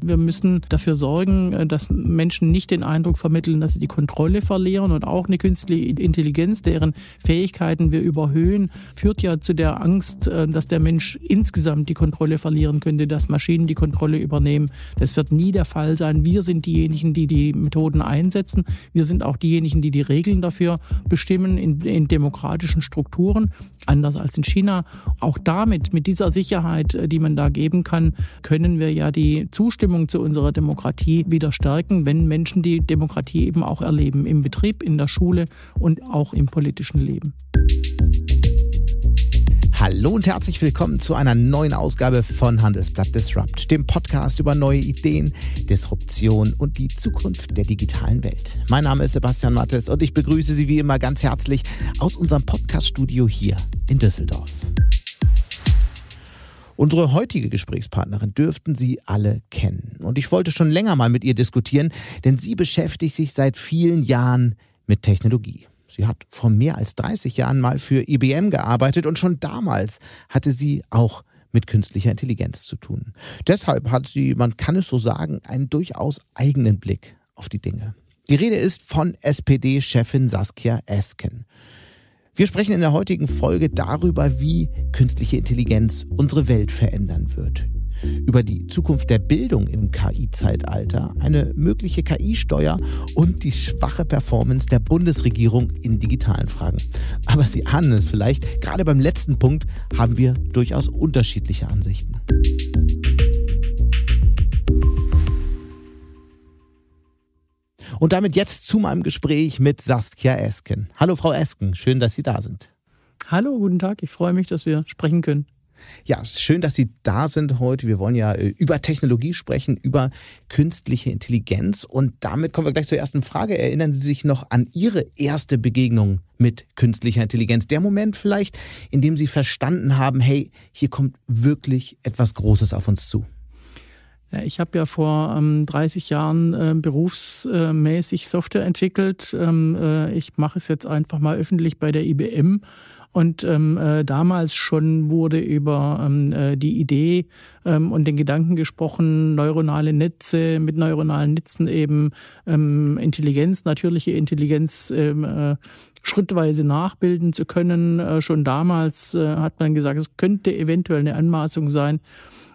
Wir müssen dafür sorgen, äh, dass Menschen nicht den Eindruck vermitteln, dass sie die Kontrolle verlieren und auch eine künstliche Intelligenz, deren Fähigkeiten wir überhöhen, führt ja zu der Angst, äh, dass der Mensch insgesamt die Kontrolle verlieren könnte, dass Maschinen die Kontrolle übernehmen. Das wird nie der Fall sein. Wir sind diejenigen, die die Methoden einsetzen. Wir sind auch diejenigen, die die Regeln dafür bestimmen in, in demokratischen Strukturen, anders als in China. Auch damit, mit dieser Sicherheit, äh, die man da geben kann, können wir ja die Zustimmung Zustimmung zu unserer Demokratie wieder stärken, wenn Menschen die Demokratie eben auch erleben, im Betrieb, in der Schule und auch im politischen Leben. Hallo und herzlich willkommen zu einer neuen Ausgabe von Handelsblatt Disrupt, dem Podcast über neue Ideen, Disruption und die Zukunft der digitalen Welt. Mein Name ist Sebastian Mattes und ich begrüße Sie wie immer ganz herzlich aus unserem Podcaststudio hier in Düsseldorf. Unsere heutige Gesprächspartnerin dürften Sie alle kennen. Und ich wollte schon länger mal mit ihr diskutieren, denn sie beschäftigt sich seit vielen Jahren mit Technologie. Sie hat vor mehr als 30 Jahren mal für IBM gearbeitet und schon damals hatte sie auch mit künstlicher Intelligenz zu tun. Deshalb hat sie, man kann es so sagen, einen durchaus eigenen Blick auf die Dinge. Die Rede ist von SPD-Chefin Saskia Esken. Wir sprechen in der heutigen Folge darüber, wie künstliche Intelligenz unsere Welt verändern wird. Über die Zukunft der Bildung im KI-Zeitalter, eine mögliche KI-Steuer und die schwache Performance der Bundesregierung in digitalen Fragen. Aber Sie ahnen es vielleicht, gerade beim letzten Punkt haben wir durchaus unterschiedliche Ansichten. Und damit jetzt zu meinem Gespräch mit Saskia Esken. Hallo Frau Esken, schön, dass Sie da sind. Hallo, guten Tag. Ich freue mich, dass wir sprechen können. Ja, schön, dass Sie da sind heute. Wir wollen ja äh, über Technologie sprechen, über künstliche Intelligenz. Und damit kommen wir gleich zur ersten Frage. Erinnern Sie sich noch an Ihre erste Begegnung mit künstlicher Intelligenz? Der Moment vielleicht, in dem Sie verstanden haben, hey, hier kommt wirklich etwas Großes auf uns zu. Ich habe ja vor ähm, 30 Jahren äh, berufsmäßig Software entwickelt. Ähm, äh, ich mache es jetzt einfach mal öffentlich bei der IBM. Und ähm, äh, damals schon wurde über ähm, äh, die Idee ähm, und den Gedanken gesprochen, neuronale Netze mit neuronalen Netzen eben ähm, Intelligenz, natürliche Intelligenz ähm, äh, schrittweise nachbilden zu können. Äh, schon damals äh, hat man gesagt, es könnte eventuell eine Anmaßung sein,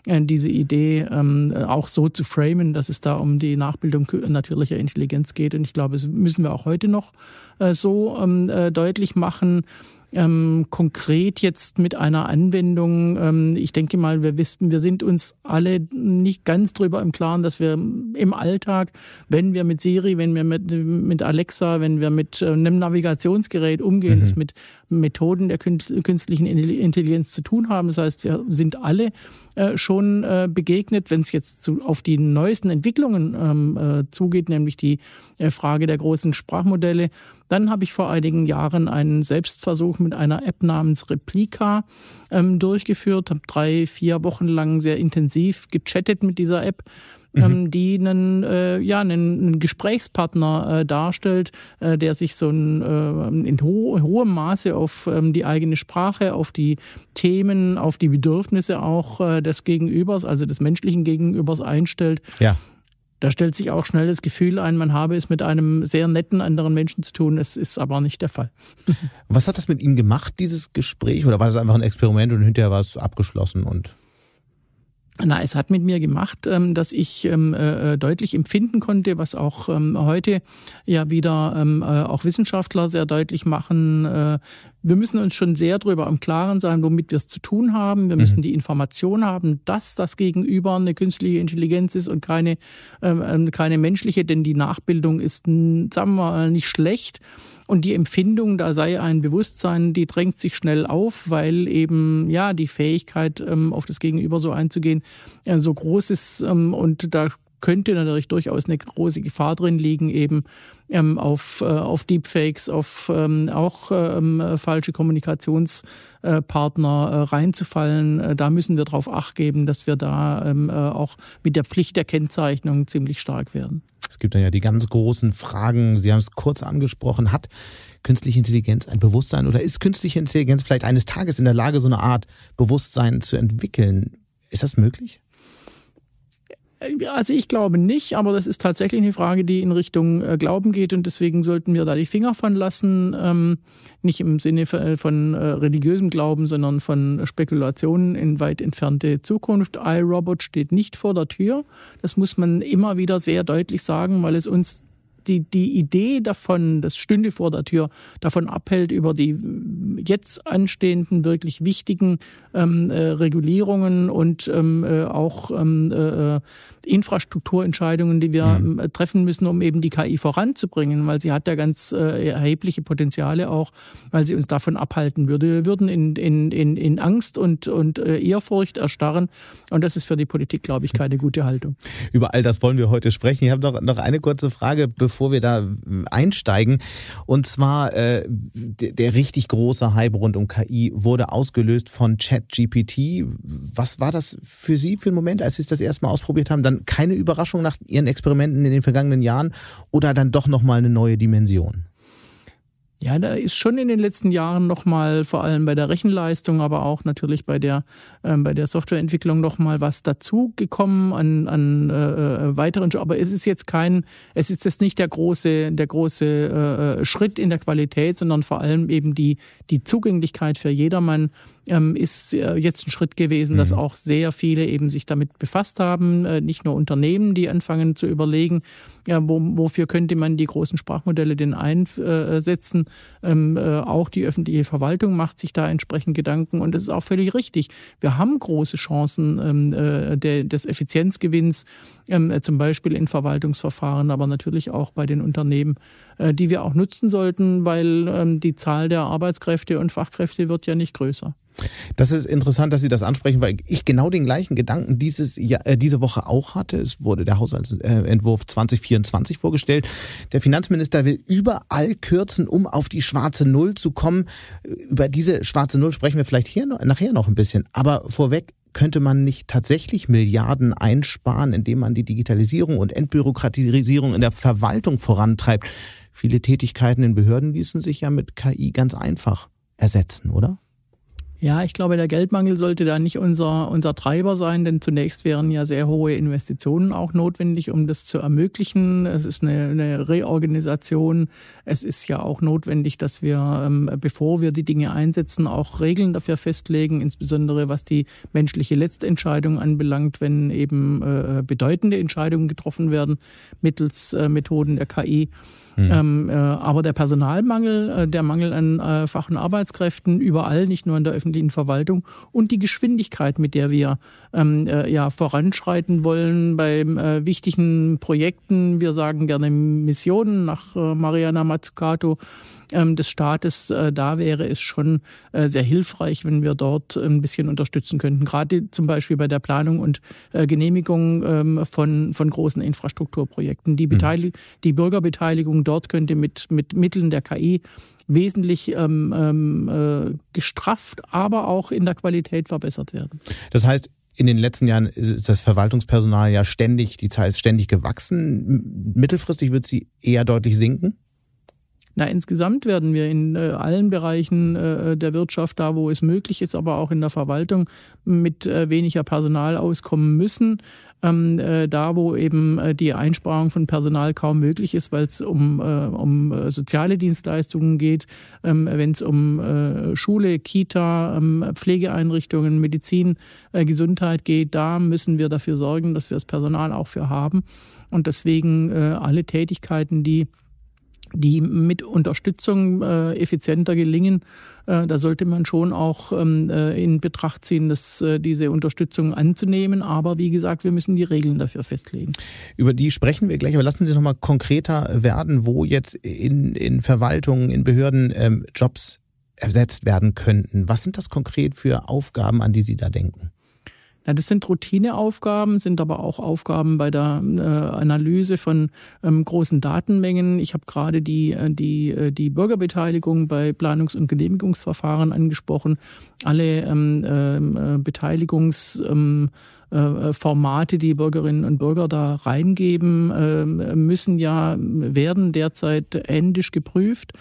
diese Idee ähm, auch so zu framen, dass es da um die Nachbildung natürlicher Intelligenz geht. Und ich glaube, das müssen wir auch heute noch äh, so ähm, äh, deutlich machen ähm, konkret jetzt mit einer Anwendung, ähm, ich denke mal, wir wissen, wir sind uns alle nicht ganz drüber im Klaren, dass wir im Alltag, wenn wir mit Siri, wenn wir mit, mit Alexa, wenn wir mit äh, einem Navigationsgerät umgehen, mhm. es mit Methoden der künstlichen Intelligenz zu tun haben. Das heißt, wir sind alle äh, schon äh, begegnet, wenn es jetzt zu, auf die neuesten Entwicklungen ähm, äh, zugeht, nämlich die Frage der großen Sprachmodelle. Dann habe ich vor einigen Jahren einen Selbstversuch mit einer App namens Replika ähm, durchgeführt, habe drei, vier Wochen lang sehr intensiv gechattet mit dieser App. Mhm. Ähm, die einen, äh, ja, einen, einen Gesprächspartner äh, darstellt, äh, der sich so ein, äh, in ho hohem Maße auf ähm, die eigene Sprache, auf die Themen, auf die Bedürfnisse auch äh, des Gegenübers, also des menschlichen Gegenübers einstellt. Ja. Da stellt sich auch schnell das Gefühl ein, man habe es mit einem sehr netten anderen Menschen zu tun. Es ist aber nicht der Fall. Was hat das mit Ihnen gemacht, dieses Gespräch? Oder war das einfach ein Experiment und hinterher war es abgeschlossen und na, es hat mit mir gemacht, ähm, dass ich ähm, äh, deutlich empfinden konnte, was auch ähm, heute ja wieder äh, auch Wissenschaftler sehr deutlich machen. Äh, wir müssen uns schon sehr darüber im Klaren sein, womit wir es zu tun haben. Wir müssen mhm. die Information haben, dass das Gegenüber eine künstliche Intelligenz ist und keine, keine menschliche, denn die Nachbildung ist, sagen wir mal, nicht schlecht. Und die Empfindung, da sei ein Bewusstsein, die drängt sich schnell auf, weil eben ja die Fähigkeit, ähm, auf das Gegenüber so einzugehen, äh, so groß ist ähm, und da könnte natürlich durchaus eine große Gefahr drin liegen, eben ähm, auf, äh, auf Deepfakes, auf ähm, auch ähm, falsche Kommunikationspartner äh, reinzufallen. Äh, da müssen wir darauf acht geben, dass wir da ähm, äh, auch mit der Pflicht der Kennzeichnung ziemlich stark werden. Es gibt dann ja die ganz großen Fragen. Sie haben es kurz angesprochen. Hat künstliche Intelligenz ein Bewusstsein oder ist künstliche Intelligenz vielleicht eines Tages in der Lage, so eine Art Bewusstsein zu entwickeln? Ist das möglich? Also ich glaube nicht, aber das ist tatsächlich eine Frage, die in Richtung äh, Glauben geht und deswegen sollten wir da die Finger von lassen. Ähm, nicht im Sinne von, äh, religiösem Glauben, sondern von Spekulationen in weit entfernte Zukunft. iRobot steht nicht vor der Tür. Das muss man immer wieder sehr deutlich sagen, weil es uns die, die Idee davon, das stünde vor der Tür, davon abhält, über die jetzt anstehenden wirklich wichtigen ähm, äh, Regulierungen und ähm, äh, auch ähm, äh, Infrastrukturentscheidungen, die wir mhm. Ähm, treffen müssen, um eben die KI voranzubringen, weil sie hat ja ganz äh, erhebliche Potenziale auch, weil sie uns davon abhalten würde. Wir würden in, in, in, in Angst und, und äh, Ehrfurcht erstarren und das ist für die Politik, glaube ich, keine gute Haltung. Über all das wollen wir heute sprechen. Ich habe noch, noch eine kurze Frage, bevor wir da einsteigen. Und zwar äh, der, der richtig große Hype rund um KI wurde ausgelöst von ChatGPT. Was war das für Sie für einen Moment, als Sie es das erste Mal ausprobiert haben? Dann keine Überraschung nach Ihren Experimenten in den vergangenen Jahren oder dann doch nochmal eine neue Dimension? Ja, da ist schon in den letzten Jahren nochmal, vor allem bei der Rechenleistung, aber auch natürlich bei der, äh, bei der Softwareentwicklung nochmal was dazugekommen an, an äh, äh, weiteren. Aber es ist jetzt kein, es ist jetzt nicht der große, der große äh, äh Schritt in der Qualität, sondern vor allem eben die, die Zugänglichkeit für jedermann ähm, ist äh, jetzt ein Schritt gewesen, mhm. dass auch sehr viele eben sich damit befasst haben, äh, nicht nur Unternehmen, die anfangen zu überlegen, ja, wo, wofür könnte man die großen Sprachmodelle denn einsetzen. Ähm, äh, auch die öffentliche Verwaltung macht sich da entsprechend Gedanken und das ist auch völlig richtig. Wir haben große Chancen ähm, äh, der, des Effizienzgewinns, ähm, äh, zum Beispiel in Verwaltungsverfahren, aber natürlich auch bei den Unternehmen, äh, die wir auch nutzen sollten, weil ähm, die Zahl der Arbeitskräfte und Fachkräfte wird ja nicht größer. Das ist interessant, dass Sie das ansprechen, weil ich genau den gleichen Gedanken dieses Jahr, äh, diese Woche auch hatte. Es wurde der Haushaltsentwurf 2024 vorgestellt. Der Finanzminister will überall kürzen, um auf die schwarze Null zu kommen. Über diese schwarze Null sprechen wir vielleicht hier noch, nachher noch ein bisschen. Aber vorweg, könnte man nicht tatsächlich Milliarden einsparen, indem man die Digitalisierung und Entbürokratisierung in der Verwaltung vorantreibt? Viele Tätigkeiten in Behörden ließen sich ja mit KI ganz einfach ersetzen, oder? Ja, ich glaube, der Geldmangel sollte da nicht unser, unser Treiber sein, denn zunächst wären ja sehr hohe Investitionen auch notwendig, um das zu ermöglichen. Es ist eine, eine Reorganisation. Es ist ja auch notwendig, dass wir, ähm, bevor wir die Dinge einsetzen, auch Regeln dafür festlegen, insbesondere was die menschliche Letztentscheidung anbelangt, wenn eben äh, bedeutende Entscheidungen getroffen werden mittels äh, Methoden der KI. Mhm. Ähm, äh, aber der Personalmangel, äh, der Mangel an äh, Fach- und Arbeitskräften überall, nicht nur in der öffentlichen Verwaltung und die Geschwindigkeit, mit der wir ähm, äh, ja voranschreiten wollen bei äh, wichtigen Projekten. Wir sagen gerne Missionen nach äh, Mariana Mazzucato ähm, des Staates, äh, da wäre es schon äh, sehr hilfreich, wenn wir dort ein bisschen unterstützen könnten. Gerade zum Beispiel bei der Planung und äh, Genehmigung ähm, von, von großen Infrastrukturprojekten. Die, mhm. Die Bürgerbeteiligung dort könnte mit, mit Mitteln der KI wesentlich ähm, ähm, äh, gestrafft, aber auch in der Qualität verbessert werden. Das heißt, in den letzten Jahren ist das Verwaltungspersonal ja ständig, die Zahl ist ständig gewachsen. Mittelfristig wird sie eher deutlich sinken? Na, insgesamt werden wir in äh, allen Bereichen äh, der Wirtschaft, da wo es möglich ist, aber auch in der Verwaltung mit äh, weniger Personal auskommen müssen. Ähm, äh, da wo eben äh, die Einsparung von Personal kaum möglich ist, weil es um, äh, um soziale Dienstleistungen geht, ähm, wenn es um Schule, Kita, ähm, Pflegeeinrichtungen, Medizin, Gesundheit geht, da müssen wir dafür sorgen, dass wir das Personal auch für haben. Und deswegen alle Tätigkeiten, die die mit Unterstützung äh, effizienter gelingen, äh, da sollte man schon auch ähm, äh, in Betracht ziehen, dass äh, diese Unterstützung anzunehmen. Aber wie gesagt, wir müssen die Regeln dafür festlegen. Über die sprechen wir gleich, aber lassen Sie noch mal konkreter werden, wo jetzt in, in Verwaltungen, in Behörden ähm, Jobs ersetzt werden könnten. Was sind das konkret für Aufgaben, an die Sie da denken? Ja, das sind Routineaufgaben, sind aber auch Aufgaben bei der äh, Analyse von ähm, großen Datenmengen. Ich habe gerade die, äh, die, äh, die Bürgerbeteiligung bei Planungs- und Genehmigungsverfahren angesprochen. Alle ähm, ähm äh, Beteiligungs ähm, äh, Formate, die Bürgerinnen und Bürger da reingeben, müssen ja, werden derzeit händisch geprüft.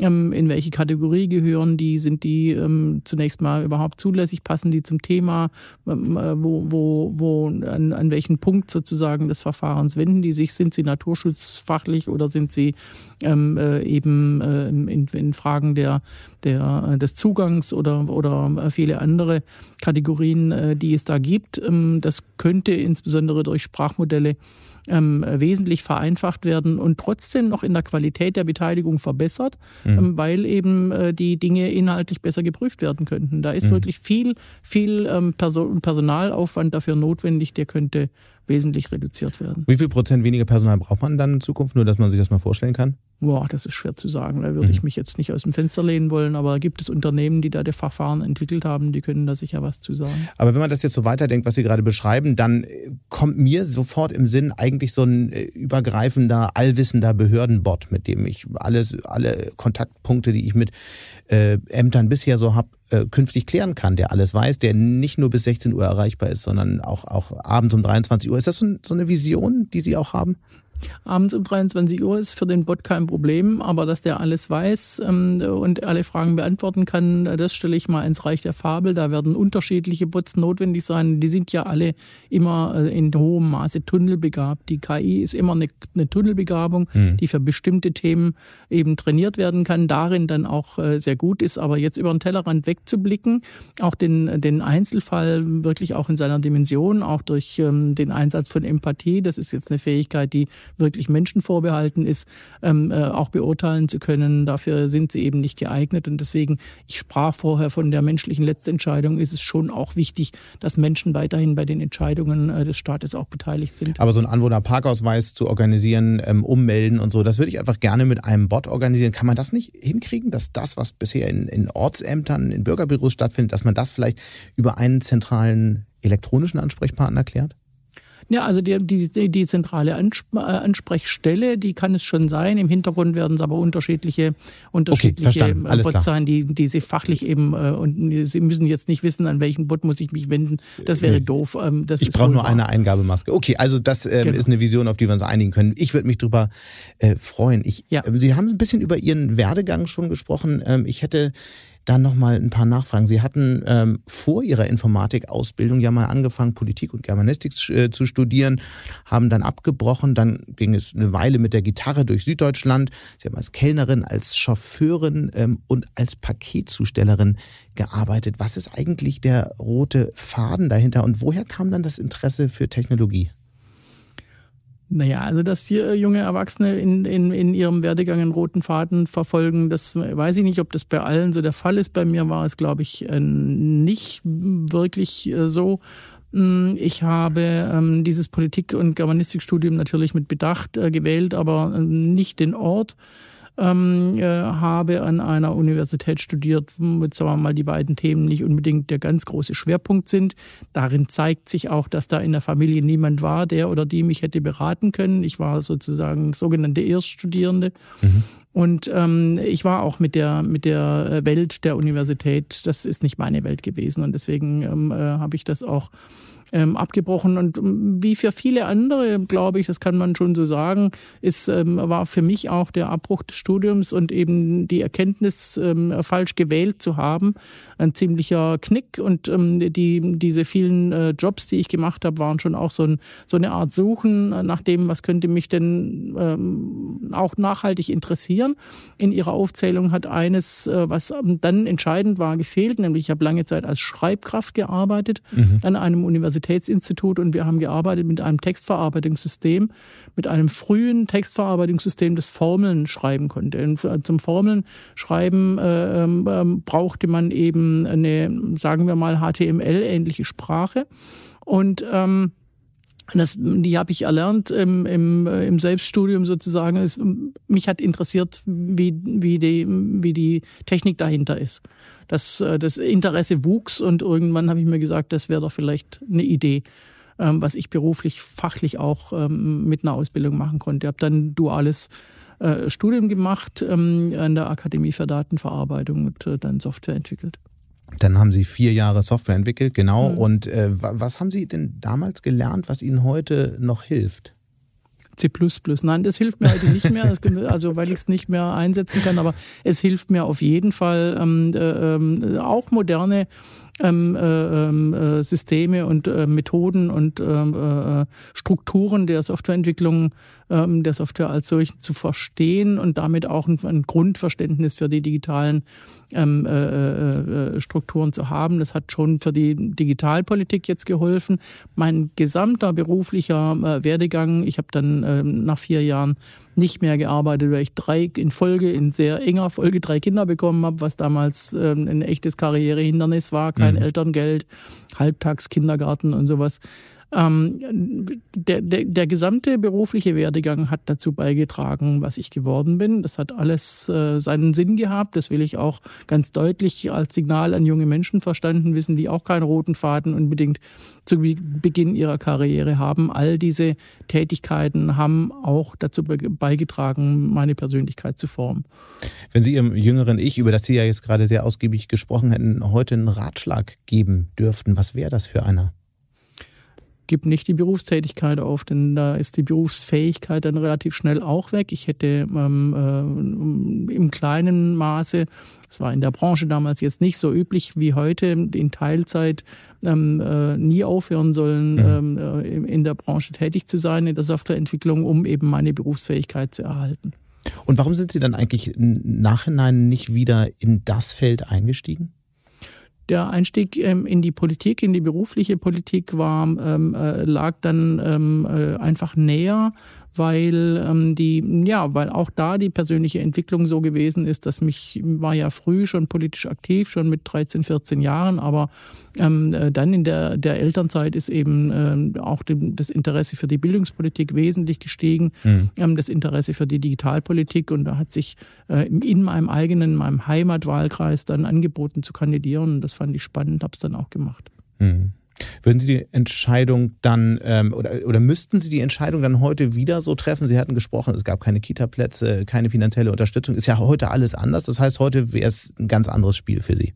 Ähm, in welche Kategorie gehören die, sind die ähm, zunächst mal überhaupt zulässig, passen die zum Thema, ähm, äh, wo, wo, wo an, an welchen Punkt sozusagen des Verfahrens wenden die sich, sind sie naturschutzfachlich oder sind sie ähm, äh, eben äh, in, in Fragen der, der, des Zugangs oder, oder viele andere Kategorien, äh, die es da gibt. Ähm, das könnte insbesondere durch Sprachmodelle ähm, wesentlich vereinfacht werden und trotzdem noch in der Qualität der Beteiligung verbessert, mhm. ähm, weil eben äh, die Dinge inhaltlich besser geprüft werden könnten. Da ist mhm. wirklich viel, viel ähm, Person Personalaufwand dafür notwendig, der könnte wesentlich reduziert werden. Wie viel Prozent weniger Personal braucht man dann in Zukunft, nur dass man sich das mal vorstellen kann? Boah, das ist schwer zu sagen. Da würde mhm. ich mich jetzt nicht aus dem Fenster lehnen wollen, aber gibt es Unternehmen, die da die Verfahren entwickelt haben, die können da sicher was zu sagen. Aber wenn man das jetzt so weiterdenkt, was Sie gerade beschreiben, dann äh, kommt mir sofort im Sinn eigentlich so ein äh, übergreifender, allwissender Behördenbot, mit dem ich alles, alle Kontaktpunkte, die ich mit äh, Ämtern bisher so habe, äh, künftig klären kann, der alles weiß, der nicht nur bis 16 Uhr erreichbar ist, sondern auch, auch abends um 23 Uhr. Ist das so, so eine Vision, die Sie auch haben? Abends um 23 Uhr ist für den Bot kein Problem, aber dass der alles weiß ähm, und alle Fragen beantworten kann, das stelle ich mal ins Reich der Fabel. Da werden unterschiedliche Bots notwendig sein. Die sind ja alle immer äh, in hohem Maße tunnelbegabt. Die KI ist immer eine, eine Tunnelbegabung, mhm. die für bestimmte Themen eben trainiert werden kann, darin dann auch äh, sehr gut ist. Aber jetzt über den Tellerrand wegzublicken, auch den, den Einzelfall wirklich auch in seiner Dimension, auch durch ähm, den Einsatz von Empathie, das ist jetzt eine Fähigkeit, die wirklich Menschen vorbehalten ist, ähm, äh, auch beurteilen zu können. Dafür sind sie eben nicht geeignet. Und deswegen, ich sprach vorher von der menschlichen Letztentscheidung, ist es schon auch wichtig, dass Menschen weiterhin bei den Entscheidungen äh, des Staates auch beteiligt sind. Aber so ein Anwohnerparkausweis zu organisieren, ähm, ummelden und so, das würde ich einfach gerne mit einem Bot organisieren. Kann man das nicht hinkriegen, dass das, was bisher in, in Ortsämtern, in Bürgerbüros stattfindet, dass man das vielleicht über einen zentralen elektronischen Ansprechpartner klärt? Ja, also die, die, die zentrale äh, Ansprechstelle, die kann es schon sein. Im Hintergrund werden es aber unterschiedliche, unterschiedliche okay, äh, Bots sein, die, die sie fachlich eben, äh, und sie müssen jetzt nicht wissen, an welchen Bot muss ich mich wenden. Das wäre nee. doof. Ähm, das ich brauche nur eine Eingabemaske. Okay, also das ähm, genau. ist eine Vision, auf die wir uns einigen können. Ich würde mich drüber äh, freuen. Ich, ja. äh, Sie haben ein bisschen über Ihren Werdegang schon gesprochen. Ähm, ich hätte dann nochmal ein paar Nachfragen. Sie hatten ähm, vor Ihrer Informatikausbildung ja mal angefangen, Politik und Germanistik äh, zu studieren, haben dann abgebrochen, dann ging es eine Weile mit der Gitarre durch Süddeutschland. Sie haben als Kellnerin, als Chauffeurin ähm, und als Paketzustellerin gearbeitet. Was ist eigentlich der rote Faden dahinter und woher kam dann das Interesse für Technologie? Naja, also dass hier junge Erwachsene in, in, in ihrem Werdegang einen roten Faden verfolgen, das weiß ich nicht, ob das bei allen so der Fall ist. Bei mir war es, glaube ich, äh, nicht wirklich äh, so. Hm, ich habe ähm, dieses Politik- und Germanistikstudium natürlich mit Bedacht äh, gewählt, aber ähm, nicht den Ort ähm, äh, habe an einer Universität studiert, wo jetzt sagen wir mal die beiden Themen nicht unbedingt der ganz große Schwerpunkt sind. Darin zeigt sich auch, dass da in der Familie niemand war, der oder die mich hätte beraten können. Ich war sozusagen sogenannte Erststudierende. Mhm. Und ähm, ich war auch mit der mit der Welt der Universität, das ist nicht meine Welt gewesen und deswegen ähm, äh, habe ich das auch ähm, abgebrochen. Und ähm, wie für viele andere, glaube ich, das kann man schon so sagen, ist, ähm, war für mich auch der Abbruch des Studiums und eben die Erkenntnis, ähm, falsch gewählt zu haben, ein ziemlicher Knick. Und ähm, die, diese vielen äh, Jobs, die ich gemacht habe, waren schon auch so, ein, so eine Art Suchen nach dem, was könnte mich denn ähm, auch nachhaltig interessieren. In ihrer Aufzählung hat eines, äh, was dann entscheidend war, gefehlt, nämlich ich habe lange Zeit als Schreibkraft gearbeitet mhm. an einem Universitätsinstitut und wir haben gearbeitet mit einem Textverarbeitungssystem, mit einem frühen Textverarbeitungssystem, das Formeln schreiben konnte. Und zum Formeln schreiben äh, äh, brauchte man eben eine, sagen wir mal, HTML-ähnliche Sprache. Und ähm, das, die habe ich erlernt im, im, im Selbststudium sozusagen. Es, mich hat interessiert, wie, wie, die, wie die Technik dahinter ist. Das, äh, das Interesse wuchs und irgendwann habe ich mir gesagt, das wäre doch vielleicht eine Idee, ähm, was ich beruflich, fachlich auch ähm, mit einer Ausbildung machen konnte. Ich habe dann duales äh, Studium gemacht ähm, an der Akademie für Datenverarbeitung und äh, dann Software entwickelt. Dann haben Sie vier Jahre Software entwickelt, genau. Mhm. Und äh, was haben Sie denn damals gelernt, was Ihnen heute noch hilft? C++. Nein, das hilft mir heute nicht mehr, also weil ich es nicht mehr einsetzen kann, aber es hilft mir auf jeden Fall ähm, äh, äh, auch moderne ähm, äh, ähm, äh, Systeme und äh, Methoden und ähm, äh, Strukturen der Softwareentwicklung, ähm, der Software als solch zu verstehen und damit auch ein, ein Grundverständnis für die digitalen ähm, äh, äh, äh, Strukturen zu haben. Das hat schon für die Digitalpolitik jetzt geholfen. Mein gesamter beruflicher äh, Werdegang, ich habe dann äh, nach vier Jahren nicht mehr gearbeitet, weil ich drei in Folge, in sehr enger Folge drei Kinder bekommen habe, was damals ähm, ein echtes Karrierehindernis war, kein mhm. Elterngeld, Halbtagskindergarten und sowas. Ähm, der, der, der gesamte berufliche Werdegang hat dazu beigetragen, was ich geworden bin. Das hat alles äh, seinen Sinn gehabt. Das will ich auch ganz deutlich als Signal an junge Menschen verstanden wissen, die auch keinen roten Faden unbedingt zu Beginn ihrer Karriere haben. All diese Tätigkeiten haben auch dazu beigetragen, meine Persönlichkeit zu formen. Wenn Sie Ihrem jüngeren Ich, über das Sie ja jetzt gerade sehr ausgiebig gesprochen hätten, heute einen Ratschlag geben dürften, was wäre das für einer? Gib nicht die Berufstätigkeit auf, denn da ist die Berufsfähigkeit dann relativ schnell auch weg. Ich hätte ähm, äh, im kleinen Maße, es war in der Branche damals jetzt nicht so üblich wie heute, in Teilzeit ähm, äh, nie aufhören sollen, mhm. ähm, äh, in der Branche tätig zu sein, in der Softwareentwicklung, um eben meine Berufsfähigkeit zu erhalten. Und warum sind Sie dann eigentlich im Nachhinein nicht wieder in das Feld eingestiegen? Der Einstieg ähm, in die Politik, in die berufliche Politik war, ähm, äh, lag dann ähm, äh, einfach näher, weil ähm, die, ja, weil auch da die persönliche Entwicklung so gewesen ist, dass mich war ja früh schon politisch aktiv, schon mit 13, 14 Jahren, aber ähm, äh, dann in der, der Elternzeit ist eben ähm, auch dem, das Interesse für die Bildungspolitik wesentlich gestiegen, mhm. ähm, das Interesse für die Digitalpolitik und da hat sich äh, in meinem eigenen, meinem Heimatwahlkreis dann angeboten zu kandidieren und das fand ich spannend, habe es dann auch gemacht. Mhm. Würden Sie die Entscheidung dann ähm, oder, oder müssten Sie die Entscheidung dann heute wieder so treffen? Sie hatten gesprochen, es gab keine Kita-Plätze, keine finanzielle Unterstützung. Ist ja heute alles anders. Das heißt, heute wäre es ein ganz anderes Spiel für Sie.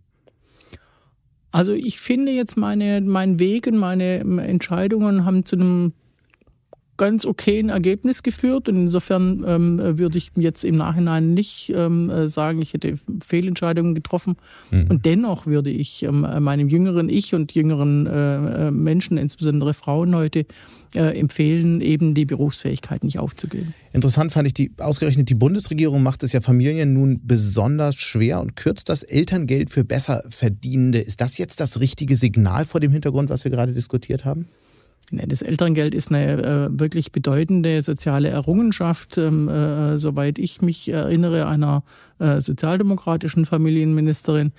Also ich finde jetzt meine, mein Weg und meine Entscheidungen haben zu einem ganz okayen Ergebnis geführt. Und insofern ähm, würde ich jetzt im Nachhinein nicht ähm, äh, sagen, ich hätte Fehlentscheidungen getroffen. Mhm. Und dennoch würde ich ähm, meinem jüngeren Ich und jüngeren äh, äh, Menschen, insbesondere Frauen heute, äh, empfehlen, eben die Berufsfähigkeit nicht aufzugeben. Interessant fand ich, die ausgerechnet die Bundesregierung macht es ja Familien nun besonders schwer und kürzt das Elterngeld für Besserverdienende. Ist das jetzt das richtige Signal vor dem Hintergrund, was wir gerade diskutiert haben? Das Elterngeld ist eine äh, wirklich bedeutende soziale Errungenschaft, ähm, äh, soweit ich mich erinnere, einer äh, sozialdemokratischen Familienministerin.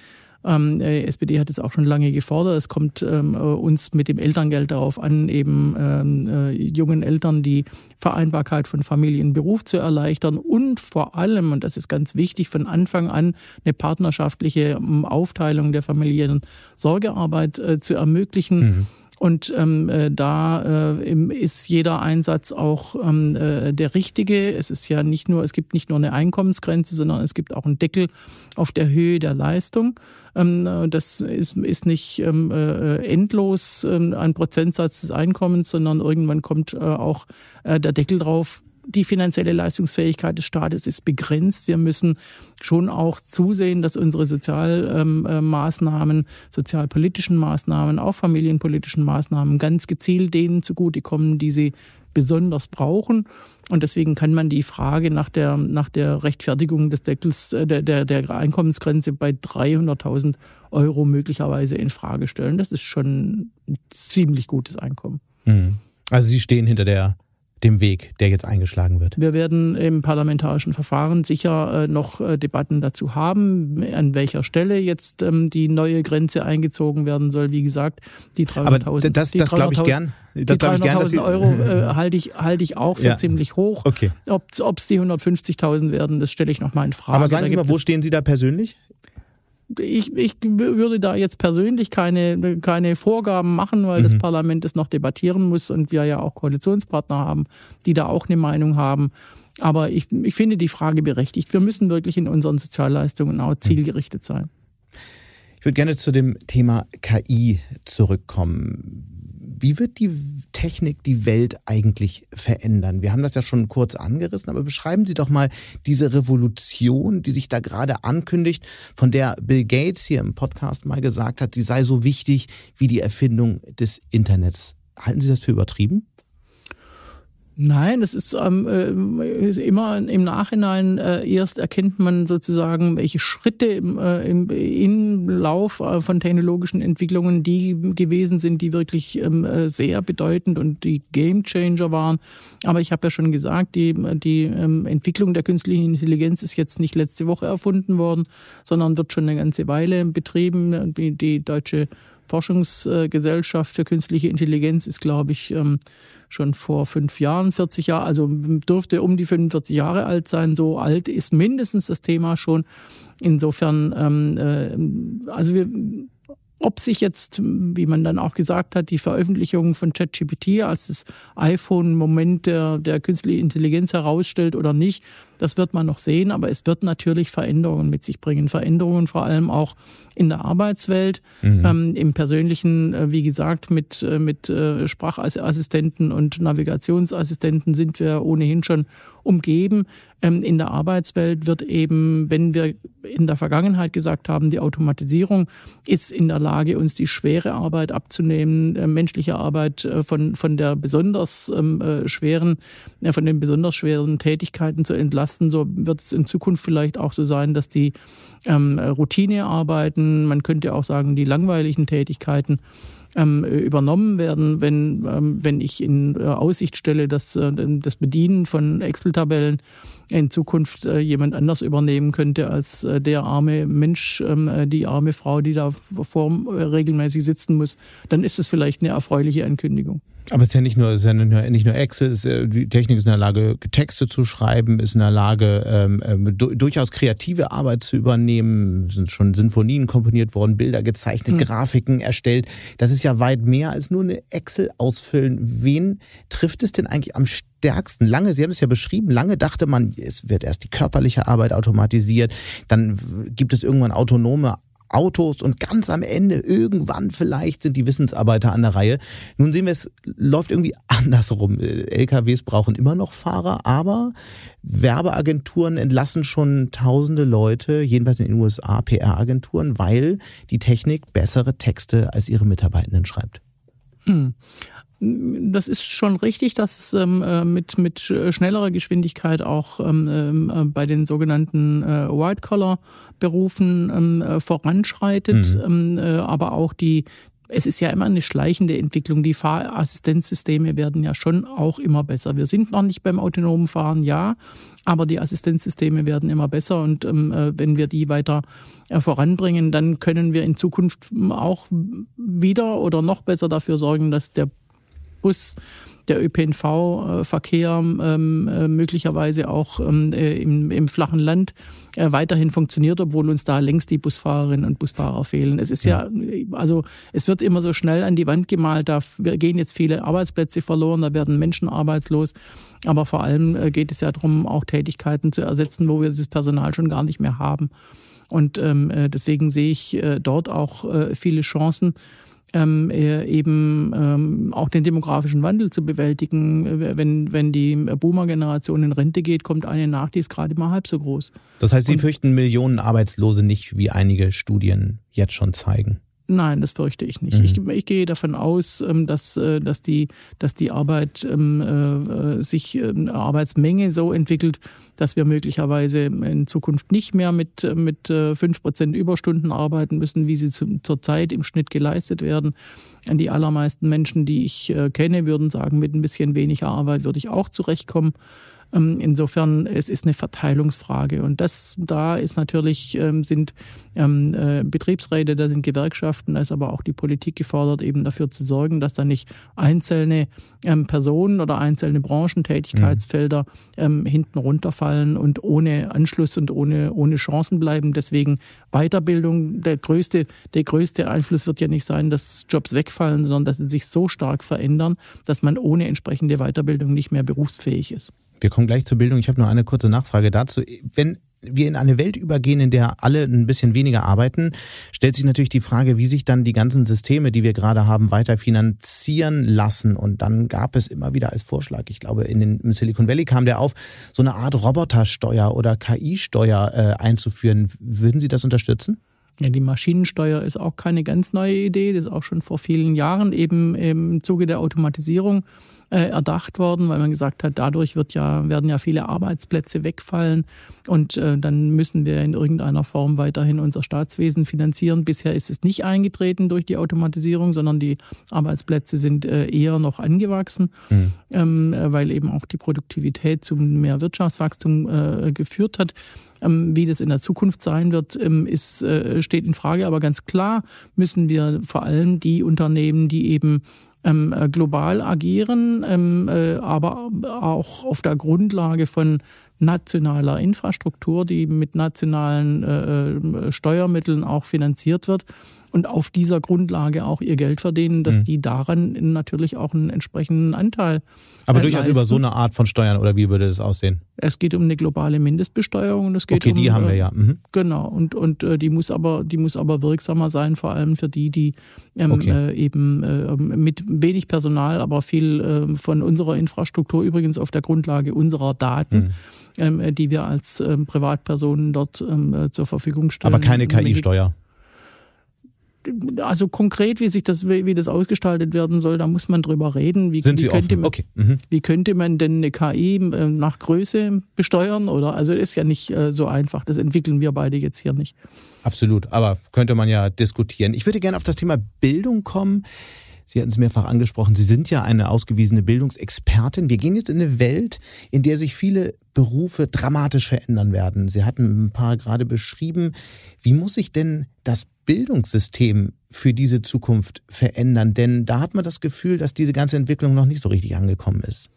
Ähm, SPD hat es auch schon lange gefordert. Es kommt ähm, uns mit dem Elterngeld darauf an, eben ähm, äh, jungen Eltern die Vereinbarkeit von Familie und Beruf zu erleichtern und vor allem, und das ist ganz wichtig, von Anfang an eine partnerschaftliche Aufteilung der familiären Sorgearbeit zu ermöglichen. Mhm und ähm, äh, da äh, ist jeder Einsatz auch ähm, äh, der richtige. Es ist ja nicht nur, es gibt nicht nur eine Einkommensgrenze, sondern es gibt auch einen Deckel auf der Höhe der Leistung. Ähm, äh, das ist, ist nicht ähm, äh, endlos ähm, ein Prozentsatz des Einkommens, sondern irgendwann kommt äh, auch äh, der Deckel drauf die finanzielle Leistungsfähigkeit des Staates ist begrenzt. Wir müssen schon auch zusehen, dass unsere Sozialmaßnahmen, ähm, äh, sozialpolitischen Maßnahmen, auch familienpolitischen Maßnahmen ganz gezielt denen zugutekommen, die sie besonders brauchen. Und deswegen kann man die Frage nach der, nach der Rechtfertigung des Deckels, äh, der, der, der Einkommensgrenze bei 300.000 Euro möglicherweise in Frage stellen. Das ist schon ein ziemlich gutes Einkommen. Mhm. Also Sie stehen hinter der dem Weg, der jetzt eingeschlagen wird? Wir werden im parlamentarischen Verfahren sicher äh, noch äh, Debatten dazu haben, an welcher Stelle jetzt ähm, die neue Grenze eingezogen werden soll. Wie gesagt, die 300.000 das, das glaube ich gern. Die 300.000 Euro äh, halte ich, halte ich auch für ja. ziemlich hoch. Okay. Ob es die 150.000 werden, das stelle ich noch mal in Frage. Aber sagen Sie mal, wo stehen Sie da persönlich? Ich, ich würde da jetzt persönlich keine, keine Vorgaben machen, weil mhm. das Parlament es noch debattieren muss und wir ja auch Koalitionspartner haben, die da auch eine Meinung haben. Aber ich, ich finde die Frage berechtigt. Wir müssen wirklich in unseren Sozialleistungen auch zielgerichtet sein. Ich würde gerne zu dem Thema KI zurückkommen. Wie wird die Technik die Welt eigentlich verändern? Wir haben das ja schon kurz angerissen, aber beschreiben Sie doch mal diese Revolution, die sich da gerade ankündigt, von der Bill Gates hier im Podcast mal gesagt hat, sie sei so wichtig wie die Erfindung des Internets. Halten Sie das für übertrieben? Nein, es ist ähm, äh, immer im Nachhinein äh, erst erkennt man sozusagen, welche Schritte im, äh, im, im Lauf äh, von technologischen Entwicklungen die gewesen sind, die wirklich ähm, äh, sehr bedeutend und die Gamechanger waren. Aber ich habe ja schon gesagt, die, die ähm, Entwicklung der künstlichen Intelligenz ist jetzt nicht letzte Woche erfunden worden, sondern wird schon eine ganze Weile betrieben. Die, die deutsche Forschungsgesellschaft für künstliche Intelligenz ist, glaube ich, ähm, schon vor fünf Jahren, 40 Jahre, also dürfte um die 45 Jahre alt sein. So alt ist mindestens das Thema schon. Insofern, ähm, äh, also wir ob sich jetzt, wie man dann auch gesagt hat, die Veröffentlichung von ChatGPT als das iPhone-Moment der, der künstlichen Intelligenz herausstellt oder nicht, das wird man noch sehen, aber es wird natürlich Veränderungen mit sich bringen. Veränderungen vor allem auch in der Arbeitswelt, mhm. ähm, im persönlichen, äh, wie gesagt, mit, äh, mit äh, Sprachassistenten und Navigationsassistenten sind wir ohnehin schon umgeben. Ähm, in der Arbeitswelt wird eben, wenn wir in der Vergangenheit gesagt haben, die Automatisierung ist in der Lage, uns die schwere Arbeit abzunehmen, äh, menschliche Arbeit äh, von, von der besonders ähm, äh, schweren, von den besonders schweren Tätigkeiten zu entlasten entlasten. So wird es in Zukunft vielleicht auch so sein, dass die ähm, Routinearbeiten, man könnte auch sagen, die langweiligen Tätigkeiten ähm, übernommen werden, wenn, ähm, wenn ich in äh, Aussicht stelle, dass äh, das Bedienen von Excel-Tabellen in Zukunft äh, jemand anders übernehmen könnte als der arme Mensch, ähm, äh, die arme Frau, die da vor, regelmäßig sitzen muss, dann ist es vielleicht eine erfreuliche Ankündigung. Aber es ist ja nicht nur, es ist ja nicht nur Excel, ist, die Technik ist in der Lage, Texte zu schreiben, ist in der Lage, ähm, ähm durchaus kreative Arbeit zu übernehmen, sind schon Sinfonien komponiert worden, Bilder gezeichnet, hm. Grafiken erstellt. Das ist ja weit mehr als nur eine Excel ausfüllen. Wen trifft es denn eigentlich am stärksten? Lange, Sie haben es ja beschrieben, lange dachte man, es wird erst die körperliche Arbeit automatisiert, dann gibt es irgendwann autonome Autos und ganz am Ende irgendwann vielleicht sind die Wissensarbeiter an der Reihe. Nun sehen wir, es läuft irgendwie andersrum. LKWs brauchen immer noch Fahrer, aber Werbeagenturen entlassen schon tausende Leute, jedenfalls in den USA PR-Agenturen, weil die Technik bessere Texte als ihre Mitarbeitenden schreibt. Hm das ist schon richtig, dass es ähm, äh, mit, mit schnellerer Geschwindigkeit auch ähm, äh, bei den sogenannten äh, White-Collar-Berufen ähm, äh, voranschreitet, mhm. ähm, äh, aber auch die, es ist ja immer eine schleichende Entwicklung. Die Fahrassistenzsysteme werden ja schon auch immer besser. Wir sind noch nicht beim autonomen Fahren, ja, aber die Assistenzsysteme werden immer besser und ähm, äh, wenn wir die weiter äh, voranbringen, dann können wir in Zukunft auch wieder oder noch besser dafür sorgen, dass der Bus, der ÖPNV-Verkehr ähm, äh, möglicherweise auch ähm, äh, im, im, flachen Land äh, weiterhin funktioniert, obwohl uns da längst die Busfahrerinnen und Busfahrer fehlen. Es ist ja, also es wird immer so schnell an die Wand gemalt, da gehen jetzt viele Arbeitsplätze verloren, da werden Menschen arbeitslos. Aber vor allem äh, geht es ja darum, auch Tätigkeiten zu ersetzen, wo wir das Personal schon gar nicht mehr haben. Und ähm, äh, deswegen sehe ich äh, dort auch äh, viele Chancen ähm, äh, eben ähm, auch den demografischen Wandel zu bewältigen. Wenn, wenn die Boomer-Generation in Rente geht, kommt eine nach, die ist gerade mal halb so groß. Das heißt, Sie Und, fürchten Millionen Arbeitslose nicht, wie einige Studien jetzt schon zeigen? Nein, das fürchte ich nicht. Mhm. Ich, ich, gehe davon aus, ähm, dass, äh, dass, die, dass die Arbeit ähm, äh, sich äh, Arbeitsmenge so entwickelt, dass wir möglicherweise in Zukunft nicht mehr mit, mit fünf Prozent Überstunden arbeiten müssen, wie sie zu, zurzeit im Schnitt geleistet werden. Die allermeisten Menschen, die ich kenne, würden sagen, mit ein bisschen weniger Arbeit würde ich auch zurechtkommen. Ähm, insofern, es ist eine Verteilungsfrage. Und das, da ist natürlich, ähm, sind ähm, äh, Betriebsräte, da sind Gewerkschaften, da ist aber auch die Politik gefordert, eben dafür zu sorgen, dass da nicht einzelne Personen oder einzelne Branchentätigkeitsfelder mhm. hinten runterfallen und ohne Anschluss und ohne, ohne Chancen bleiben. Deswegen Weiterbildung, der größte, der größte Einfluss wird ja nicht sein, dass Jobs wegfallen, sondern dass sie sich so stark verändern, dass man ohne entsprechende Weiterbildung nicht mehr berufsfähig ist. Wir kommen gleich zur Bildung. Ich habe noch eine kurze Nachfrage dazu. Wenn wir in eine Welt übergehen, in der alle ein bisschen weniger arbeiten, stellt sich natürlich die Frage, wie sich dann die ganzen Systeme, die wir gerade haben, weiter finanzieren lassen. Und dann gab es immer wieder als Vorschlag, ich glaube, in den, im Silicon Valley kam der auf, so eine Art Robotersteuer oder KI-Steuer äh, einzuführen. Würden Sie das unterstützen? Ja, die Maschinensteuer ist auch keine ganz neue Idee. Das ist auch schon vor vielen Jahren eben im Zuge der Automatisierung äh, erdacht worden, weil man gesagt hat, dadurch wird ja, werden ja viele Arbeitsplätze wegfallen und äh, dann müssen wir in irgendeiner Form weiterhin unser Staatswesen finanzieren. Bisher ist es nicht eingetreten durch die Automatisierung, sondern die Arbeitsplätze sind äh, eher noch angewachsen, mhm. ähm, weil eben auch die Produktivität zu mehr Wirtschaftswachstum äh, geführt hat. Ähm, wie das in der Zukunft sein wird, ähm, ist, äh, steht in Frage. Aber ganz klar müssen wir vor allem die Unternehmen, die eben ähm, äh, global agieren, ähm, äh, aber auch auf der Grundlage von nationaler Infrastruktur, die mit nationalen äh, äh Steuermitteln auch finanziert wird, und auf dieser Grundlage auch ihr Geld verdienen, dass mhm. die daran natürlich auch einen entsprechenden Anteil. Aber durchaus leisten. über so eine Art von Steuern oder wie würde das aussehen? Es geht um eine globale Mindestbesteuerung und es geht okay, um, die haben wir ja. Mhm. Genau und und äh, die muss aber die muss aber wirksamer sein, vor allem für die, die ähm, okay. äh, eben äh, mit wenig Personal, aber viel äh, von unserer Infrastruktur übrigens auf der Grundlage unserer Daten. Mhm. Ähm, die wir als ähm, Privatpersonen dort ähm, äh, zur Verfügung stellen. Aber keine KI-Steuer also konkret, wie sich das, wie das ausgestaltet werden soll, da muss man drüber reden. Wie, Sind wie Sie könnte, Man, okay. Mhm. wie könnte man denn eine KI äh, nach Größe besteuern? Oder also ist ja nicht äh, so einfach. Das entwickeln wir beide jetzt hier nicht. Absolut, aber könnte man ja diskutieren. Ich würde gerne auf das Thema Bildung kommen. Sie hatten es mehrfach angesprochen, Sie sind ja eine ausgewiesene Bildungsexpertin. Wir gehen jetzt in eine Welt, in der sich viele Berufe dramatisch verändern werden. Sie hatten ein paar gerade beschrieben. Wie muss sich denn das Bildungssystem für diese Zukunft verändern? Denn da hat man das Gefühl, dass diese ganze Entwicklung noch nicht so richtig angekommen ist.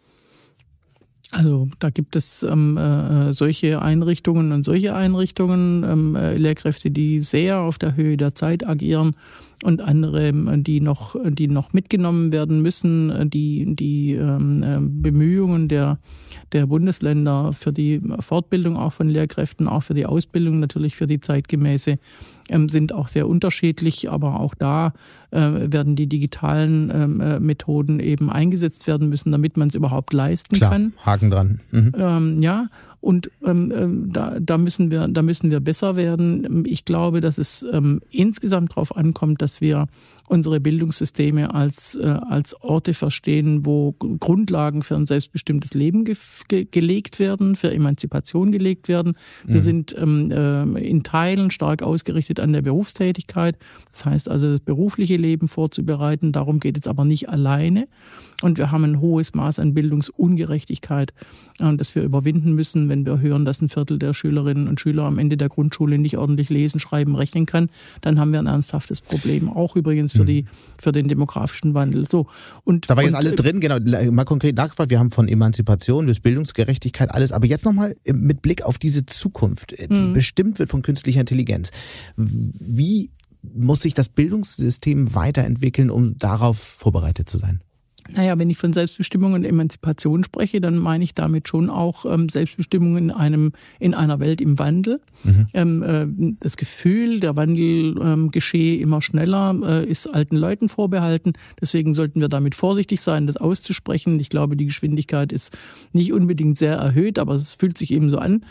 Also da gibt es ähm, äh, solche Einrichtungen und solche Einrichtungen, ähm, äh, Lehrkräfte, die sehr auf der Höhe der Zeit agieren und andere, ähm, die noch, die noch mitgenommen werden müssen, die die ähm, äh, Bemühungen der der Bundesländer für die Fortbildung auch von Lehrkräften, auch für die Ausbildung natürlich für die zeitgemäße ähm, sind auch sehr unterschiedlich, aber auch da äh, werden die digitalen ähm, äh, Methoden eben eingesetzt werden müssen, damit man es überhaupt leisten Klar, kann. Haken dran. Mhm. Ähm, ja, und ähm, ähm, da, da, müssen wir, da müssen wir besser werden. Ich glaube, dass es ähm, insgesamt darauf ankommt, dass wir unsere Bildungssysteme als, äh, als Orte verstehen, wo Grundlagen für ein selbstbestimmtes Leben ge ge gelegt werden, für Emanzipation gelegt werden. Wir mhm. sind ähm, äh, in Teilen stark ausgerichtet an der Berufstätigkeit. Das heißt also, das berufliche Leben vorzubereiten. Darum geht es aber nicht alleine. Und wir haben ein hohes Maß an Bildungsungerechtigkeit, äh, das wir überwinden müssen, wenn wir hören, dass ein Viertel der Schülerinnen und Schüler am Ende der Grundschule nicht ordentlich lesen, schreiben, rechnen kann, dann haben wir ein ernsthaftes Problem. Auch übrigens für, die, für den demografischen Wandel. So, und, da war jetzt und, alles äh, drin, genau. Mal konkret nachgefragt, wir haben von Emanzipation bis Bildungsgerechtigkeit alles, aber jetzt nochmal mit Blick auf diese Zukunft, die mhm. bestimmt wird von künstlicher Intelligenz. Wie muss sich das Bildungssystem weiterentwickeln, um darauf vorbereitet zu sein? Naja, wenn ich von Selbstbestimmung und Emanzipation spreche, dann meine ich damit schon auch ähm, Selbstbestimmung in einem in einer Welt im Wandel. Mhm. Ähm, äh, das Gefühl, der Wandel ähm, geschehe immer schneller, äh, ist alten Leuten vorbehalten. Deswegen sollten wir damit vorsichtig sein, das auszusprechen. Ich glaube, die Geschwindigkeit ist nicht unbedingt sehr erhöht, aber es fühlt sich eben so an.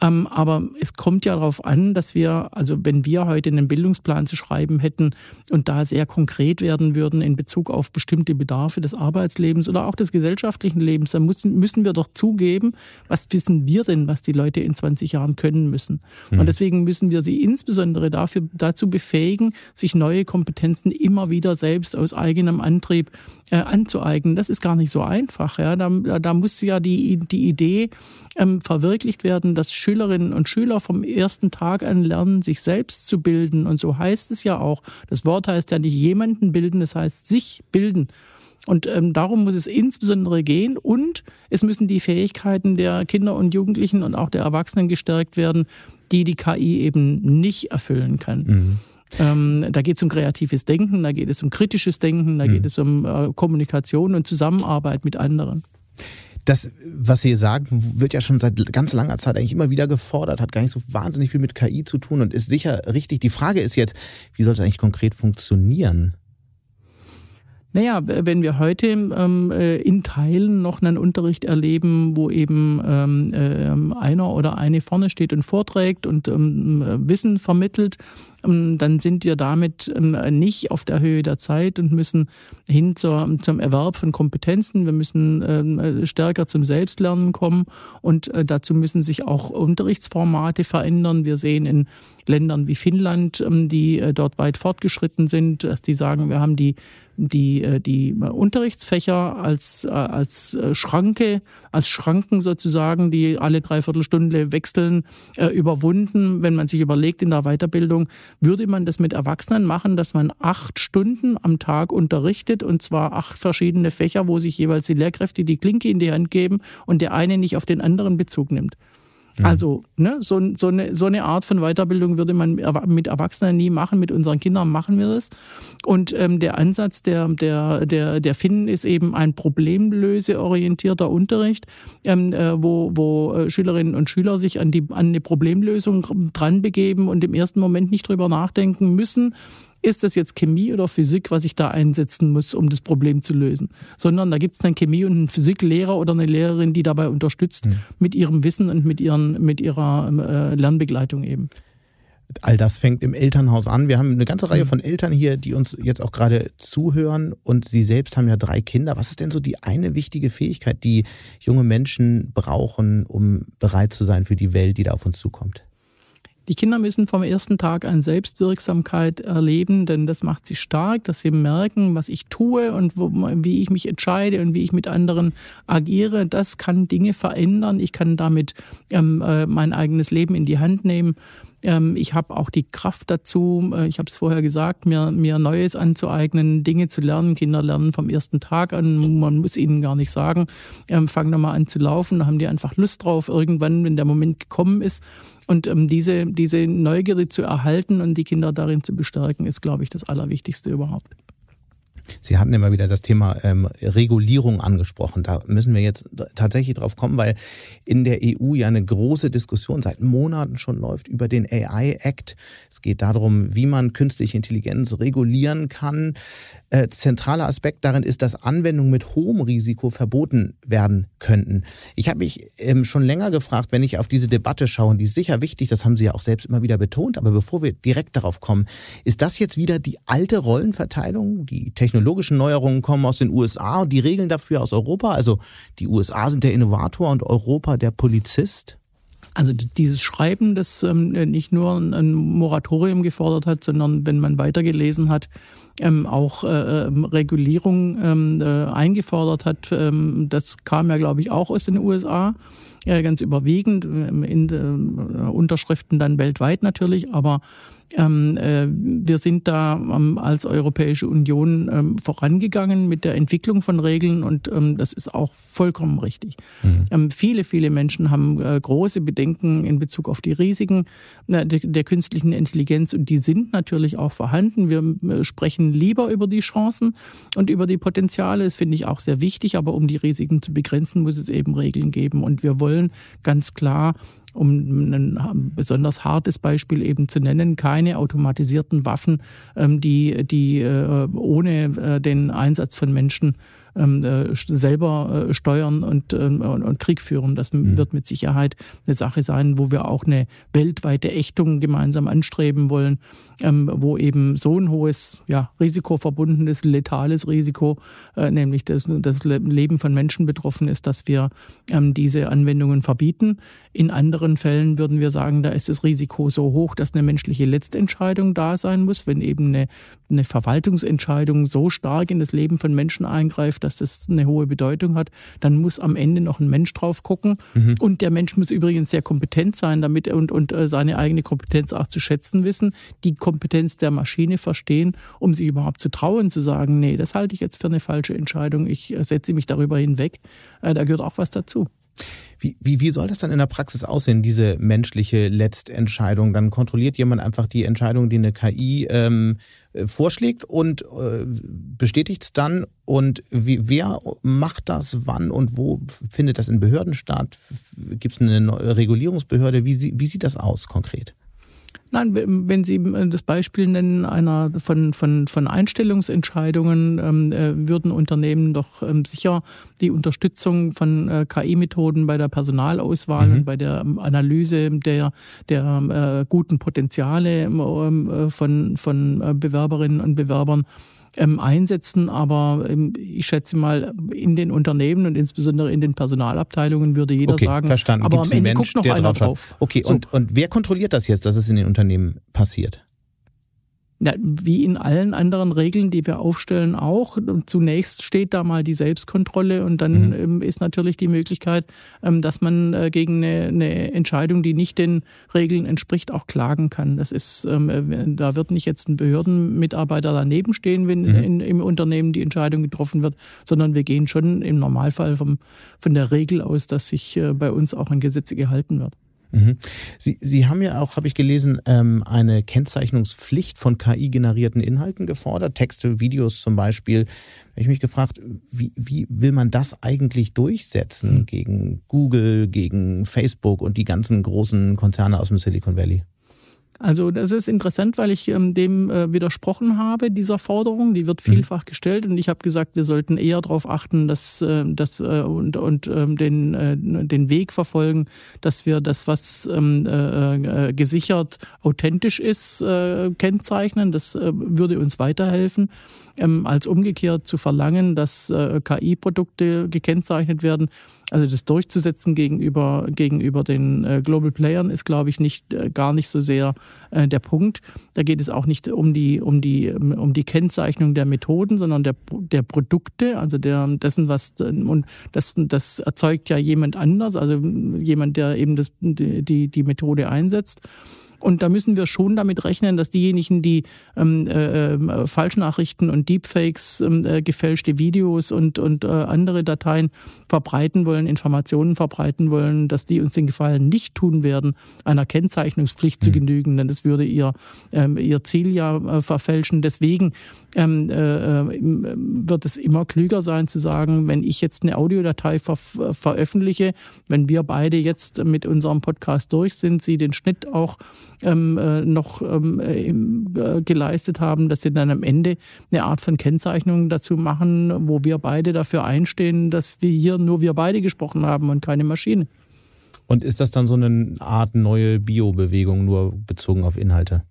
Ähm, aber es kommt ja darauf an, dass wir, also wenn wir heute einen Bildungsplan zu schreiben hätten und da sehr konkret werden würden in Bezug auf bestimmte Bedarfe des Arbeitslebens oder auch des gesellschaftlichen Lebens, dann müssen, müssen wir doch zugeben, was wissen wir denn, was die Leute in 20 Jahren können müssen. Mhm. Und deswegen müssen wir sie insbesondere dafür, dazu befähigen, sich neue Kompetenzen immer wieder selbst aus eigenem Antrieb äh, anzueignen. Das ist gar nicht so einfach. Ja. Da, da muss ja die, die Idee ähm, verwirklicht werden, dass Schülerinnen und Schüler vom ersten Tag an lernen, sich selbst zu bilden. Und so heißt es ja auch. Das Wort heißt ja nicht jemanden bilden, es heißt sich bilden. Und ähm, darum muss es insbesondere gehen. Und es müssen die Fähigkeiten der Kinder und Jugendlichen und auch der Erwachsenen gestärkt werden, die die KI eben nicht erfüllen kann. Mhm. Ähm, da geht es um kreatives Denken, da geht es um kritisches Denken, da mhm. geht es um äh, Kommunikation und Zusammenarbeit mit anderen. Das, was Sie sagen, wird ja schon seit ganz langer Zeit eigentlich immer wieder gefordert, hat gar nicht so wahnsinnig viel mit KI zu tun und ist sicher richtig. Die Frage ist jetzt, wie soll es eigentlich konkret funktionieren? Naja, wenn wir heute ähm, äh, in Teilen noch einen Unterricht erleben, wo eben ähm, äh, einer oder eine vorne steht und vorträgt und ähm, Wissen vermittelt, dann sind wir damit ähm, nicht auf der Höhe der Zeit und müssen hin zur, zum Erwerb von Kompetenzen. Wir müssen ähm, stärker zum Selbstlernen kommen und äh, dazu müssen sich auch Unterrichtsformate verändern. Wir sehen in Ländern wie Finnland, die äh, dort weit fortgeschritten sind, dass die sagen, wir haben die die, äh, die Unterrichtsfächer als, als Schranke, als Schranken sozusagen, die alle Dreiviertelstunde wechseln, überwunden. Wenn man sich überlegt in der Weiterbildung, würde man das mit Erwachsenen machen, dass man acht Stunden am Tag unterrichtet und zwar acht verschiedene Fächer, wo sich jeweils die Lehrkräfte die Klinke in die Hand geben und der eine nicht auf den anderen Bezug nimmt. Also ne, so, so, eine, so eine Art von Weiterbildung würde man mit Erwachsenen nie machen, mit unseren Kindern machen wir das. Und ähm, der Ansatz der, der, der, der Finnen ist eben ein problemlöseorientierter Unterricht, ähm, äh, wo, wo äh, Schülerinnen und Schüler sich an, die, an eine Problemlösung dran begeben und im ersten Moment nicht drüber nachdenken müssen, ist das jetzt Chemie oder Physik, was ich da einsetzen muss, um das Problem zu lösen. Sondern da gibt es einen Chemie- und einen Physiklehrer oder eine Lehrerin, die dabei unterstützt mhm. mit ihrem Wissen und mit, ihren, mit ihrer äh, Lernbegleitung eben. All das fängt im Elternhaus an. Wir haben eine ganze Reihe hm. von Eltern hier, die uns jetzt auch gerade zuhören und Sie selbst haben ja drei Kinder. Was ist denn so die eine wichtige Fähigkeit, die junge Menschen brauchen, um bereit zu sein für die Welt, die da auf uns zukommt? Die Kinder müssen vom ersten Tag an Selbstwirksamkeit erleben, denn das macht sie stark, dass sie merken, was ich tue und wo, wie ich mich entscheide und wie ich mit anderen agiere. Das kann Dinge verändern. Ich kann damit ähm, äh, mein eigenes Leben in die Hand nehmen. Ähm, ich habe auch die Kraft dazu, äh, ich habe es vorher gesagt, mir, mir Neues anzueignen, Dinge zu lernen. Kinder lernen vom ersten Tag an, man muss ihnen gar nicht sagen, ähm, fangen mal an zu laufen, da haben die einfach Lust drauf, irgendwann, wenn der Moment gekommen ist. Und ähm, diese, diese Neugierde zu erhalten und die Kinder darin zu bestärken, ist, glaube ich, das Allerwichtigste überhaupt. Sie hatten immer wieder das Thema ähm, Regulierung angesprochen. Da müssen wir jetzt tatsächlich drauf kommen, weil in der EU ja eine große Diskussion seit Monaten schon läuft über den AI Act. Es geht darum, wie man künstliche Intelligenz regulieren kann. Äh, zentraler Aspekt darin ist, dass Anwendungen mit hohem Risiko verboten werden könnten. Ich habe mich ähm, schon länger gefragt, wenn ich auf diese Debatte schaue, und die ist sicher wichtig, das haben Sie ja auch selbst immer wieder betont, aber bevor wir direkt darauf kommen, ist das jetzt wieder die alte Rollenverteilung, die Technologie technologischen Neuerungen kommen aus den USA und die Regeln dafür aus Europa. Also die USA sind der Innovator und Europa der Polizist. Also dieses Schreiben, das ähm, nicht nur ein Moratorium gefordert hat, sondern wenn man weitergelesen hat, ähm, auch äh, ähm, Regulierung ähm, äh, eingefordert hat, ähm, das kam ja, glaube ich, auch aus den USA äh, ganz überwiegend, ähm, in äh, Unterschriften dann weltweit natürlich, aber ähm, äh, wir sind da ähm, als Europäische Union ähm, vorangegangen mit der Entwicklung von Regeln und ähm, das ist auch vollkommen richtig. Mhm. Ähm, viele, viele Menschen haben äh, große Bedenken in Bezug auf die Risiken äh, der, der, künstlichen Intelligenz und die sind natürlich auch vorhanden. Wir äh, lieber über die Chancen und über die Potenziale. Das finde ich auch sehr wichtig, aber um die Risiken zu begrenzen, muss es eben Regeln geben und wir wollen ganz klar um ein besonders hartes Beispiel eben zu nennen, keine automatisierten Waffen, ähm, die, die äh, ohne äh, den Einsatz von Menschen ähm, äh, selber äh, steuern und, ähm, und, und Krieg führen. Das mhm. wird mit Sicherheit eine Sache sein, wo wir auch eine weltweite Ächtung gemeinsam anstreben wollen, ähm, wo eben so ein hohes ja, Risiko verbunden ist, letales Risiko, äh, nämlich das, das Leben von Menschen betroffen ist, dass wir ähm, diese Anwendungen verbieten. In anderen Fällen würden wir sagen, da ist das Risiko so hoch, dass eine menschliche Letztentscheidung da sein muss, wenn eben eine, eine Verwaltungsentscheidung so stark in das Leben von Menschen eingreift, dass das eine hohe Bedeutung hat, dann muss am Ende noch ein Mensch drauf gucken. Mhm. Und der Mensch muss übrigens sehr kompetent sein, damit und, und äh, seine eigene Kompetenz auch zu schätzen wissen, die Kompetenz der Maschine verstehen, um sich überhaupt zu trauen, zu sagen, nee, das halte ich jetzt für eine falsche Entscheidung, ich äh, setze mich darüber hinweg. Äh, da gehört auch was dazu. Wie, wie, wie soll das dann in der Praxis aussehen, diese menschliche Letztentscheidung? Dann kontrolliert jemand einfach die Entscheidung, die eine KI ähm, äh, vorschlägt und äh, bestätigt es dann. Und wie, wer macht das, wann und wo findet das in Behörden statt? Gibt es eine Regulierungsbehörde? Wie, wie sieht das aus konkret? Nein, wenn Sie äh, das Beispiel nennen einer von, von, von Einstellungsentscheidungen, ähm, äh, würden Unternehmen doch ähm, sicher die Unterstützung von äh, KI-Methoden bei der Personalauswahl mhm. und bei der ähm, Analyse der, der äh, guten Potenziale ähm, äh, von, von äh, Bewerberinnen und Bewerbern ähm, einsetzen. Aber ähm, ich schätze mal, in den Unternehmen und insbesondere in den Personalabteilungen würde jeder okay, sagen, verstanden. aber Gibt's am Ende Mensch, guckt noch einer drauf. Okay, so. und, und wer kontrolliert das jetzt, dass es in den Unternehmen passiert? Ja, wie in allen anderen Regeln, die wir aufstellen, auch. Zunächst steht da mal die Selbstkontrolle und dann mhm. Ähm, ist natürlich die Möglichkeit, ähm, dass man äh, gegen eine, eine, Entscheidung, die nicht den Regeln entspricht, auch klagen kann. Das ist, ähm, äh, da wird nicht jetzt ein Behördenmitarbeiter daneben stehen, wenn mhm. in, im Unternehmen die Entscheidung getroffen wird, sondern wir gehen schon im Normalfall vom, von der Regel aus, dass sich äh, bei uns auch an Gesetze gehalten wird. Mhm. Sie, Sie haben ja auch, habe ich gelesen, ähm, eine Kennzeichnungspflicht von KI-generierten Inhalten gefordert, Texte, Videos zum Beispiel. Habe ich mich gefragt, wie, wie will man das eigentlich durchsetzen gegen Google, gegen Facebook und die ganzen großen Konzerne aus dem Silicon Valley? Also das ist interessant, weil ich ähm, dem äh, widersprochen habe, dieser Forderung. Die wird mhm. vielfach gestellt und ich habe gesagt, wir sollten eher darauf achten, dass, äh, dass äh, und, und ähm, den, äh, den Weg verfolgen, dass wir das, was ähm, äh, äh, gesichert authentisch ist, äh, kennzeichnen. Das äh, würde uns weiterhelfen ähm, als umgekehrt zu verlangen, dass äh, KI-Produkte gekennzeichnet werden. Also das durchzusetzen gegenüber, gegenüber den äh, Global Playern ist, glaube ich, nicht, äh, gar nicht so sehr äh, der Punkt. Da geht es auch nicht um die, um die, um die Kennzeichnung der Methoden, sondern der, der Produkte, also der, dessen, was, und das, das erzeugt ja jemand anders, also jemand, der eben das, die, die Methode einsetzt. Und da müssen wir schon damit rechnen, dass diejenigen, die ähm, äh, äh, Falschnachrichten und Deepfakes, ähm, äh, gefälschte Videos und, und äh, andere Dateien verbreiten wollen, Informationen verbreiten wollen, dass die uns den Gefallen nicht tun werden, einer Kennzeichnungspflicht mhm. zu genügen, denn das würde ihr, ähm, ihr Ziel ja äh, verfälschen. Deswegen ähm, äh, äh wird es immer klüger sein zu sagen, wenn ich jetzt eine Audiodatei ver veröffentliche, wenn wir beide jetzt mit unserem Podcast durch sind, Sie den Schnitt auch ähm, äh, noch ähm, äh, geleistet haben, dass sie dann am Ende eine Art von Kennzeichnung dazu machen, wo wir beide dafür einstehen, dass wir hier nur wir beide gesprochen haben und keine Maschine. Und ist das dann so eine Art neue Bio-Bewegung, nur bezogen auf Inhalte?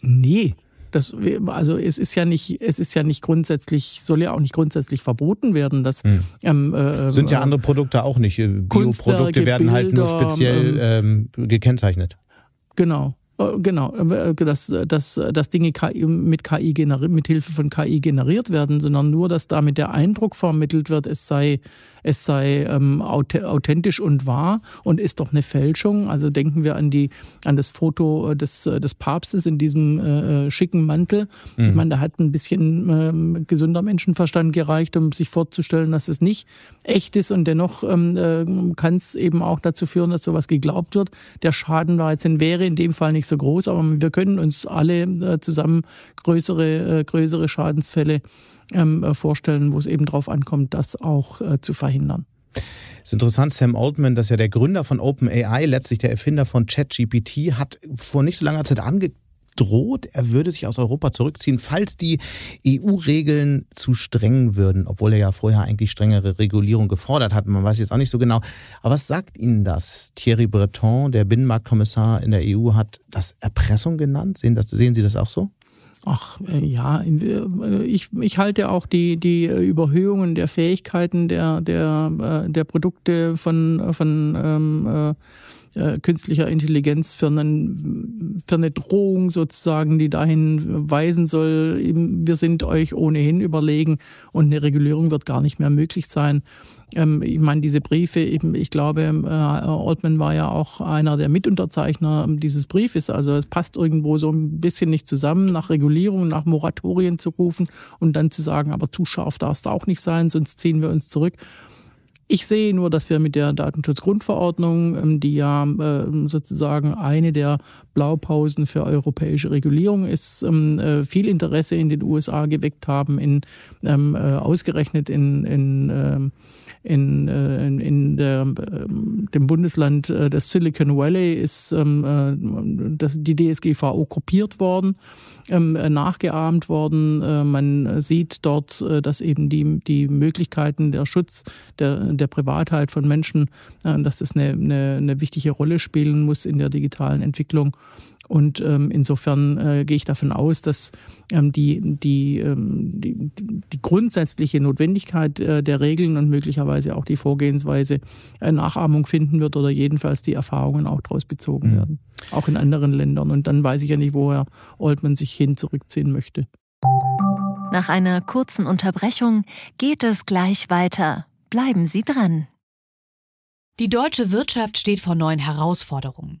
Nee, das, also es ist ja nicht, es ist ja nicht grundsätzlich, soll ja auch nicht grundsätzlich verboten werden. Dass, hm. ähm, äh, Sind ja andere Produkte auch nicht. Bioprodukte werden halt nur speziell ähm, gekennzeichnet. Genau. Äh, genau, äh, dass, dass, dass Dinge mit KI generiert, mit Hilfe von KI generiert werden, sondern nur, dass damit der Eindruck vermittelt wird, es sei es sei ähm, authentisch und wahr und ist doch eine Fälschung. Also denken wir an die an das Foto des des Papstes in diesem äh, schicken Mantel. Mhm. Ich meine, da hat ein bisschen ähm, gesunder Menschenverstand gereicht, um sich vorzustellen, dass es nicht echt ist und dennoch ähm, äh, kann es eben auch dazu führen, dass sowas geglaubt wird. Der Schaden war jetzt in wäre in dem Fall nicht so groß, aber wir können uns alle äh, zusammen größere äh, größere Schadensfälle ähm, äh, vorstellen, wo es eben darauf ankommt, das auch äh, zu verhindern. Es ist interessant, Sam Altman, das ist ja der Gründer von OpenAI, letztlich der Erfinder von ChatGPT, hat vor nicht so langer Zeit angedroht, er würde sich aus Europa zurückziehen, falls die EU-Regeln zu streng würden, obwohl er ja vorher eigentlich strengere Regulierung gefordert hat. Man weiß jetzt auch nicht so genau. Aber was sagt Ihnen das? Thierry Breton, der Binnenmarktkommissar in der EU, hat das Erpressung genannt. Sehen, das, sehen Sie das auch so? Ach äh, ja, äh, ich, ich halte auch die, die Überhöhungen der Fähigkeiten der, der, äh, der Produkte von, von ähm, äh, künstlicher Intelligenz für, einen, für eine Drohung sozusagen, die dahin weisen soll, wir sind euch ohnehin überlegen und eine Regulierung wird gar nicht mehr möglich sein. Ähm, ich meine, diese Briefe, eben, ich glaube, äh, Altman war ja auch einer der Mitunterzeichner dieses Briefes. Also es passt irgendwo so ein bisschen nicht zusammen, nach Regulierung, nach Moratorien zu rufen und dann zu sagen, aber zu scharf darf es auch nicht sein, sonst ziehen wir uns zurück Ich sehe nur, dass wir mit der Datenschutzgrundverordnung, ähm, die ja ähm, sozusagen eine der Blaupausen für europäische Regulierung ist, ähm, äh, viel Interesse in den USA geweckt haben, in äh, ausgerechnet in, in in, äh, in, in der, ähm, dem Bundesland äh, des Silicon Valley ist ähm, äh, das, die DSGVO kopiert worden, ähm, nachgeahmt worden. Man sieht dort, dass eben die, die Möglichkeiten der Schutz der, der Privatheit von Menschen, dass das eine, eine, eine wichtige Rolle spielen muss in der digitalen Entwicklung. Und ähm, insofern äh, gehe ich davon aus, dass ähm, die, die, ähm, die, die grundsätzliche Notwendigkeit äh, der Regeln und möglicherweise auch die Vorgehensweise äh, Nachahmung finden wird oder jedenfalls die Erfahrungen auch daraus bezogen mhm. werden. Auch in anderen Ländern. Und dann weiß ich ja nicht, woher Altman sich hin zurückziehen möchte. Nach einer kurzen Unterbrechung geht es gleich weiter. Bleiben Sie dran. Die deutsche Wirtschaft steht vor neuen Herausforderungen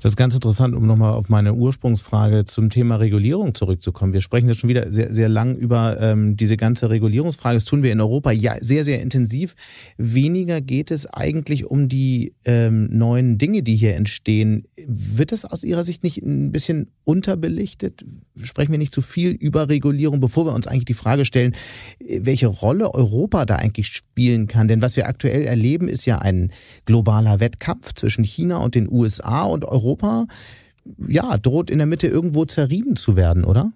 Das ist ganz interessant, um nochmal auf meine Ursprungsfrage zum Thema Regulierung zurückzukommen. Wir sprechen jetzt schon wieder sehr, sehr lang über ähm, diese ganze Regulierungsfrage. Das tun wir in Europa ja sehr, sehr intensiv. Weniger geht es eigentlich um die ähm, neuen Dinge, die hier entstehen. Wird das aus Ihrer Sicht nicht ein bisschen unterbelichtet? Sprechen wir nicht zu viel über Regulierung, bevor wir uns eigentlich die Frage stellen, welche Rolle Europa da eigentlich spielen kann? Denn was wir aktuell erleben, ist ja ein globaler Wettkampf zwischen China und den USA und Europa Europa, ja, droht in der Mitte irgendwo zerrieben zu werden, oder?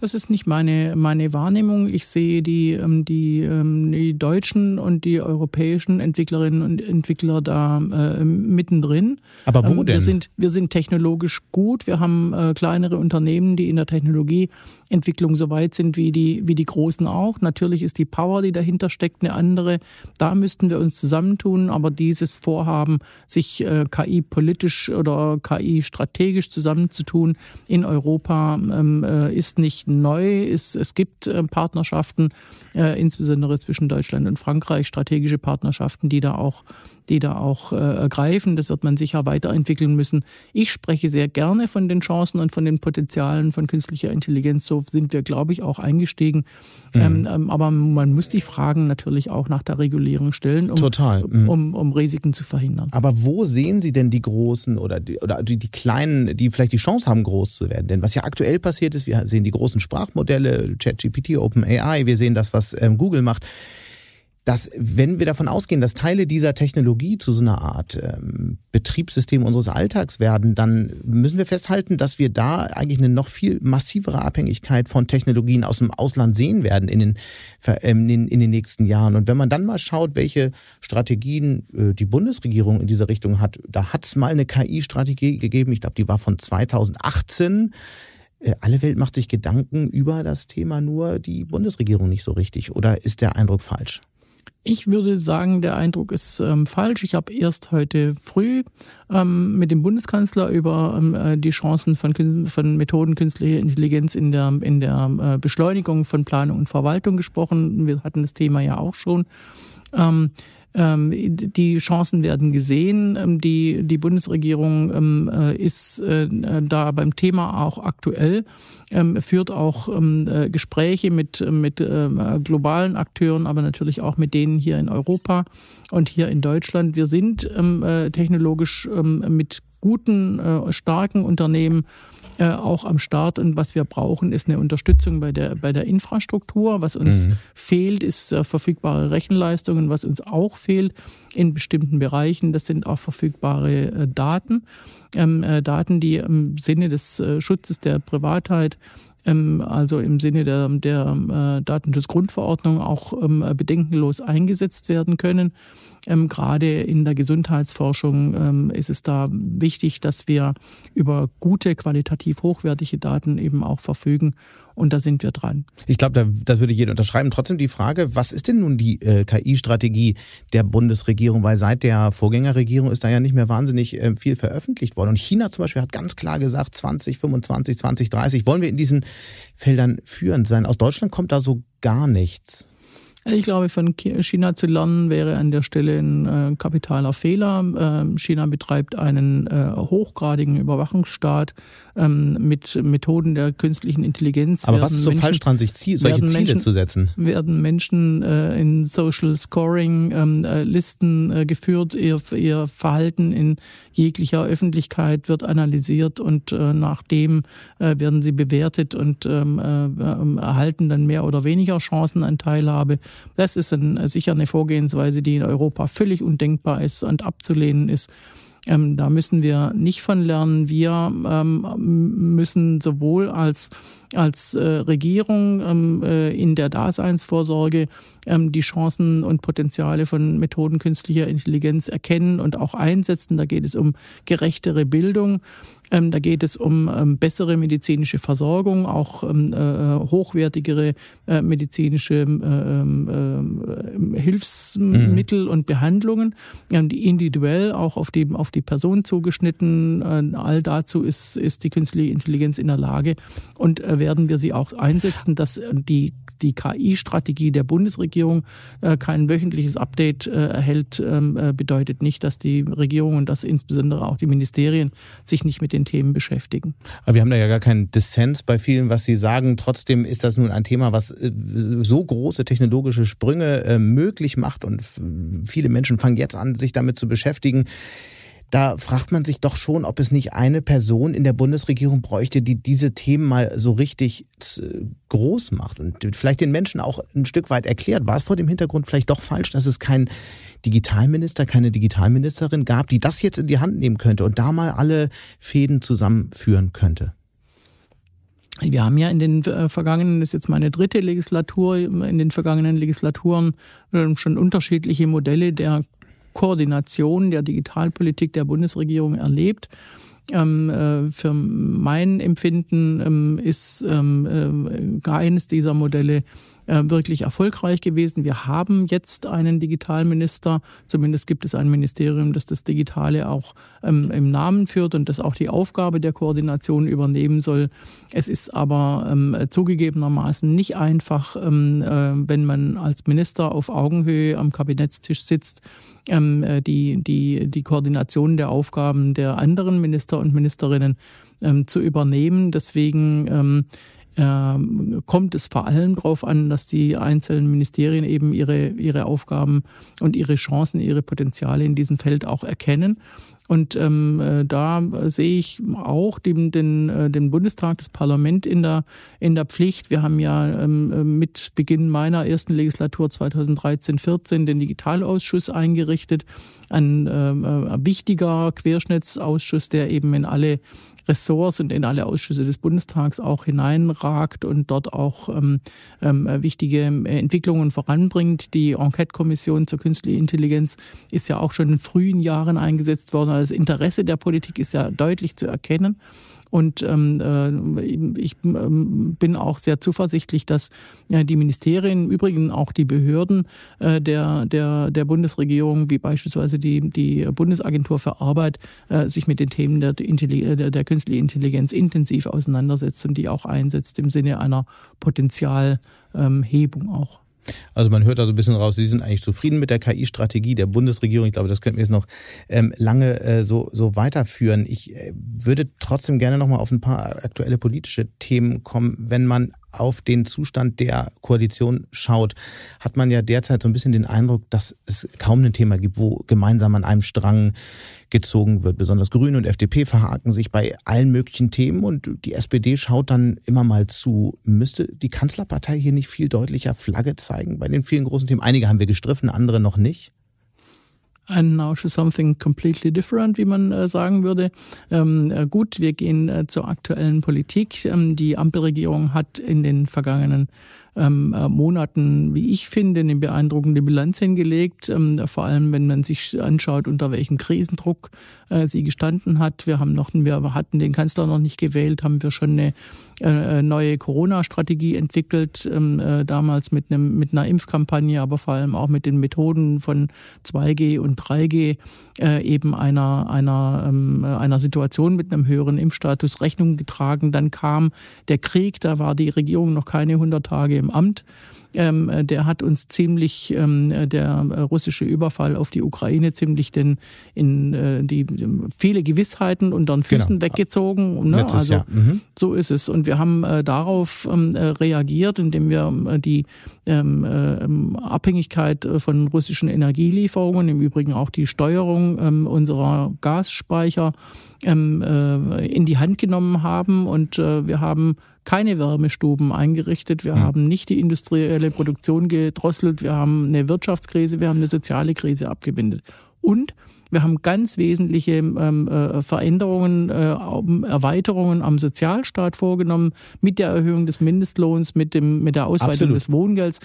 Das ist nicht meine, meine Wahrnehmung. Ich sehe die, ähm, die, ähm, die deutschen und die europäischen Entwicklerinnen und Entwickler da äh, mittendrin. Aber wo ähm, denn? Wir sind, wir sind technologisch gut. Wir haben äh, kleinere Unternehmen, die in der Technologieentwicklung so weit sind wie die, wie die großen auch. Natürlich ist die Power, die dahinter steckt, eine andere. Da müssten wir uns zusammentun. Aber dieses Vorhaben, sich äh, KI politisch oder KI strategisch zusammenzutun in Europa, ähm, äh, ist nicht neu ist. Es gibt äh, Partnerschaften, äh, insbesondere zwischen Deutschland und Frankreich, strategische Partnerschaften, die da auch, die da auch äh, ergreifen. Das wird man sicher weiterentwickeln müssen. Ich spreche sehr gerne von den Chancen und von den Potenzialen von künstlicher Intelligenz. So sind wir, glaube ich, auch eingestiegen. Mhm. Ähm, ähm, aber man muss die Fragen natürlich auch nach der Regulierung stellen, um, Total. Mhm. um, um Risiken zu verhindern. Aber wo sehen Sie denn die großen oder die, oder die, die kleinen, die vielleicht die Chance haben, groß zu werden? Denn was ja aktuell passiert ist, wir sehen die großen großen Sprachmodelle, ChatGPT, OpenAI, wir sehen das, was ähm, Google macht. Dass wenn wir davon ausgehen, dass Teile dieser Technologie zu so einer Art ähm, Betriebssystem unseres Alltags werden, dann müssen wir festhalten, dass wir da eigentlich eine noch viel massivere Abhängigkeit von Technologien aus dem Ausland sehen werden in den, ähm, in, in den nächsten Jahren. Und wenn man dann mal schaut, welche Strategien äh, die Bundesregierung in dieser Richtung hat, da hat es mal eine KI-Strategie gegeben, ich glaube, die war von 2018 äh, alle Welt macht sich Gedanken über das Thema, nur die Bundesregierung nicht so richtig. Oder ist der Eindruck falsch? Ich würde sagen, der Eindruck ist ähm, falsch. Ich habe erst heute früh ähm, mit dem Bundeskanzler über ähm, äh, die Chancen von, von Methoden künstlicher Intelligenz in der, in der äh, Beschleunigung von Planung und Verwaltung gesprochen. Wir hatten das Thema ja auch schon. Ähm, die Chancen werden gesehen. Ähm, die, die Bundesregierung ähm, äh, ist äh, da beim Thema auch aktuell, führt auch äh, Gespräche mit, mit globalen Akteuren, aber natürlich auch mit denen hier in Europa und hier in Deutschland. Wir sind technologisch mit guten, starken Unternehmen äh, auch am Start. Und was wir brauchen, ist eine Unterstützung bei der, bei der Infrastruktur. Was uns mhm. fehlt, ist äh, verfügbare Rechenleistungen. Was uns auch fehlt in bestimmten Bereichen, das sind auch verfügbare äh, Daten. Ähm, äh, Daten, die im Sinne des äh, Schutzes der Privatheit ähm, also im Sinne der, der äh, Datenschutzgrundverordnung auch ähm, bedenkenlos eingesetzt werden können. Ähm, gerade in der Gesundheitsforschung ähm, ist es da wichtig, dass wir über gute, qualitativ hochwertige Daten eben auch verfügen Und da sind wir dran. Ich glaube, da, das würde jeder unterschreiben. Trotzdem die Frage, was ist denn nun die äh, KI-Strategie der Bundesregierung? Weil seit der Vorgängerregierung ist da ja nicht mehr wahnsinnig äh, viel veröffentlicht worden. Und China zum Beispiel hat ganz klar gesagt, 2025, 2030 wollen wir in diesen Feldern führend sein. Aus Deutschland kommt da so gar nichts. Ich glaube, von China zu lernen wäre an der Stelle ein äh, kapitaler Fehler. Ähm, China betreibt einen äh, hochgradigen Überwachungsstaat ähm, mit Methoden der künstlichen Intelligenz. Aber was ist so Menschen, falsch dran, sich Ziel, solche Ziele Menschen, zu setzen? Werden Menschen äh, in Social Scoring ähm, äh, Listen äh, geführt, ihr, ihr Verhalten in jeglicher Öffentlichkeit wird analysiert und äh, nach dem werden sie bewertet und ähm, erhalten dann mehr oder weniger Chancen an Teilhabe. Das ist ein, sicher eine Vorgehensweise, die in Europa völlig undenkbar ist und abzulehnen ist. Ähm, da müssen wir nicht von lernen. Wir ähm, müssen sowohl als als äh, Regierung ähm, äh, in der Daseinsvorsorge ähm, die Chancen und Potenziale von Methoden künstlicher Intelligenz erkennen und auch einsetzen. Da geht es um gerechtere Bildung. Ähm, da geht es um ähm, bessere medizinische Versorgung, auch ähm, äh, hochwertigere äh, medizinische äh, äh, Hilfsmittel mhm. und Behandlungen, ähm, die individuell auch auf die, auf die Person zugeschnitten. Äh, all dazu ist, ist die künstliche Intelligenz in der Lage. Und äh, werden wir sie auch einsetzen, dass äh, die, die KI-Strategie der Bundesregierung kein wöchentliches Update erhält, ähm, bedeutet nicht, dass die Regierung und dass insbesondere auch die Ministerien sich nicht mit den Themen beschäftigen. Aber wir haben da ja gar keinen Dissens bei vielen, was Sie sagen. Trotzdem ist das nun ein Thema, was so große technologische Sprünge möglich macht und viele Menschen fangen jetzt an, sich damit zu beschäftigen da fragt man sich doch schon, ob es nicht eine Person in der Bundesregierung bräuchte, die diese Themen mal so richtig äh, groß macht und vielleicht den Menschen auch ein Stück weit erklärt. War es vor dem Hintergrund vielleicht doch falsch, dass es keinen Digitalminister, keine Digitalministerin gab, die das jetzt in die Hand nehmen könnte und da mal alle Fäden zusammenführen könnte? Wir haben ja in den äh, vergangenen, das ist jetzt meine dritte Legislatur, in den vergangenen Legislaturen äh, schon unterschiedliche Modelle der Koordination der Digitalpolitik der Bundesregierung erlebt. Ähm, äh, für mein Empfinden ähm, ist ähm, äh, eines dieser Modelle wirklich erfolgreich gewesen. Wir haben jetzt einen Digitalminister, zumindest gibt es ein Ministerium, das das Digitale auch ähm, im Namen führt und das auch die Aufgabe der Koordination übernehmen soll. Es ist aber ähm, zugegebenermaßen nicht einfach, ähm, äh, wenn man als Minister auf Augenhöhe am Kabinettstisch sitzt, äh, die, die, die Koordination der Aufgaben der anderen Minister und Ministerinnen zu übernehmen. Deswegen ähm, äh, kommt es vor allem darauf an, dass die einzelnen Ministerien eben ihre, ihre Aufgaben und ihre Chancen, ihre Potenziale in diesem Feld auch erkennen. Und ähm, äh, da sehe ich auch den, den, äh, den Bundestag, das Parlament in der, in der Pflicht. Wir haben ja ähm, mit Beginn meiner ersten Legislatur 2013-14 den Digitalausschuss eingerichtet. Ein ähm, äh, wichtiger Querschnittsausschuss, der eben in alle Ressorts und in alle Ausschüsse des Bundestags auch hineinragt und dort auch ähm, ähm, wichtige Entwicklungen voranbringt. Die Enquete-Kommission zur künstlichen Intelligenz ist ja auch schon in frühen Jahren eingesetzt worden. Das Interesse der Politik ist ja deutlich zu erkennen. Und ähm, äh, ich ähm, bin auch sehr zuversichtlich, dass äh, die Ministerien, im Übrigen auch die Behörden äh, der, der, der Bundesregierung, wie beispielsweise die, die Bundesagentur für Arbeit, sich mit den Themen der, der, der künstlichen Intelligenz intensiv auseinandersetzt und die auch einsetzt im Sinne einer Potenzialhebung auch. Also man hört da so ein bisschen raus, Sie sind eigentlich zufrieden mit der KI-Strategie der Bundesregierung. Ich glaube, das könnten wir jetzt noch ähm, lange äh, so, so weiterführen. Ich äh, würde trotzdem gerne noch mal auf ein paar aktuelle politische Themen kommen. Wenn man auf den Zustand der Koalition schaut, hat man ja derzeit so ein bisschen den Eindruck, dass es kaum ein Thema gibt, wo gemeinsam an einem Strang gezogen wird. Besonders Grüne und FDP verhaken sich bei allen möglichen Themen und die SPD schaut dann immer mal zu. Müsste die Kanzlerpartei hier nicht viel deutlicher Flagge zeigen bei den vielen großen Themen? Einige haben wir gestriffen, andere noch nicht. And now to something completely different, wie man äh, sagen würde. Ähm, äh, gut, wir gehen äh, zur aktuellen Politik. Ähm, die Ampelregierung hat in den vergangenen ähm, äh, Monaten, wie ich finde, eine beeindruckende Bilanz hingelegt. Ähm, vor allem, wenn man sich anschaut, unter welchem Krisendruck sie gestanden hat. Wir haben noch, wir hatten den Kanzler noch nicht gewählt, haben wir schon eine äh, neue Corona-Strategie entwickelt, ähm, äh, damals mit einem mit einer Impfkampagne, aber vor allem auch mit den Methoden von 2G und 3G äh, eben einer einer ähm, einer Situation mit einem höheren Impfstatus Rechnung getragen. Dann kam der Krieg, da war die Regierung noch keine 100 Tage im Amt. Ähm, der hat uns ziemlich, ähm, der russische Überfall auf die Ukraine ziemlich den, in äh, die viele Gewissheiten unter den Füßen genau. weggezogen. Ne? Also mhm. so ist es. Und wir haben äh, darauf ähm, äh, reagiert, indem wir äh, die ähm, äh, Abhängigkeit von russischen Energielieferungen, im Übrigen auch die Steuerung ähm, unserer Gasspeicher ähm, äh, in die Hand genommen haben. Und äh, wir haben keine Wärmestuben eingerichtet. Wir mhm. haben nicht die industrielle Produktion gedrosselt. Wir haben eine Wirtschaftskrise, wir haben eine soziale Krise abgewendet. Und wir haben ganz wesentliche ähm, äh, Veränderungen, äh, Erweiterungen am Sozialstaat vorgenommen mit der Erhöhung des Mindestlohns, mit, dem, mit der Ausweitung Absolut. des Wohngelds.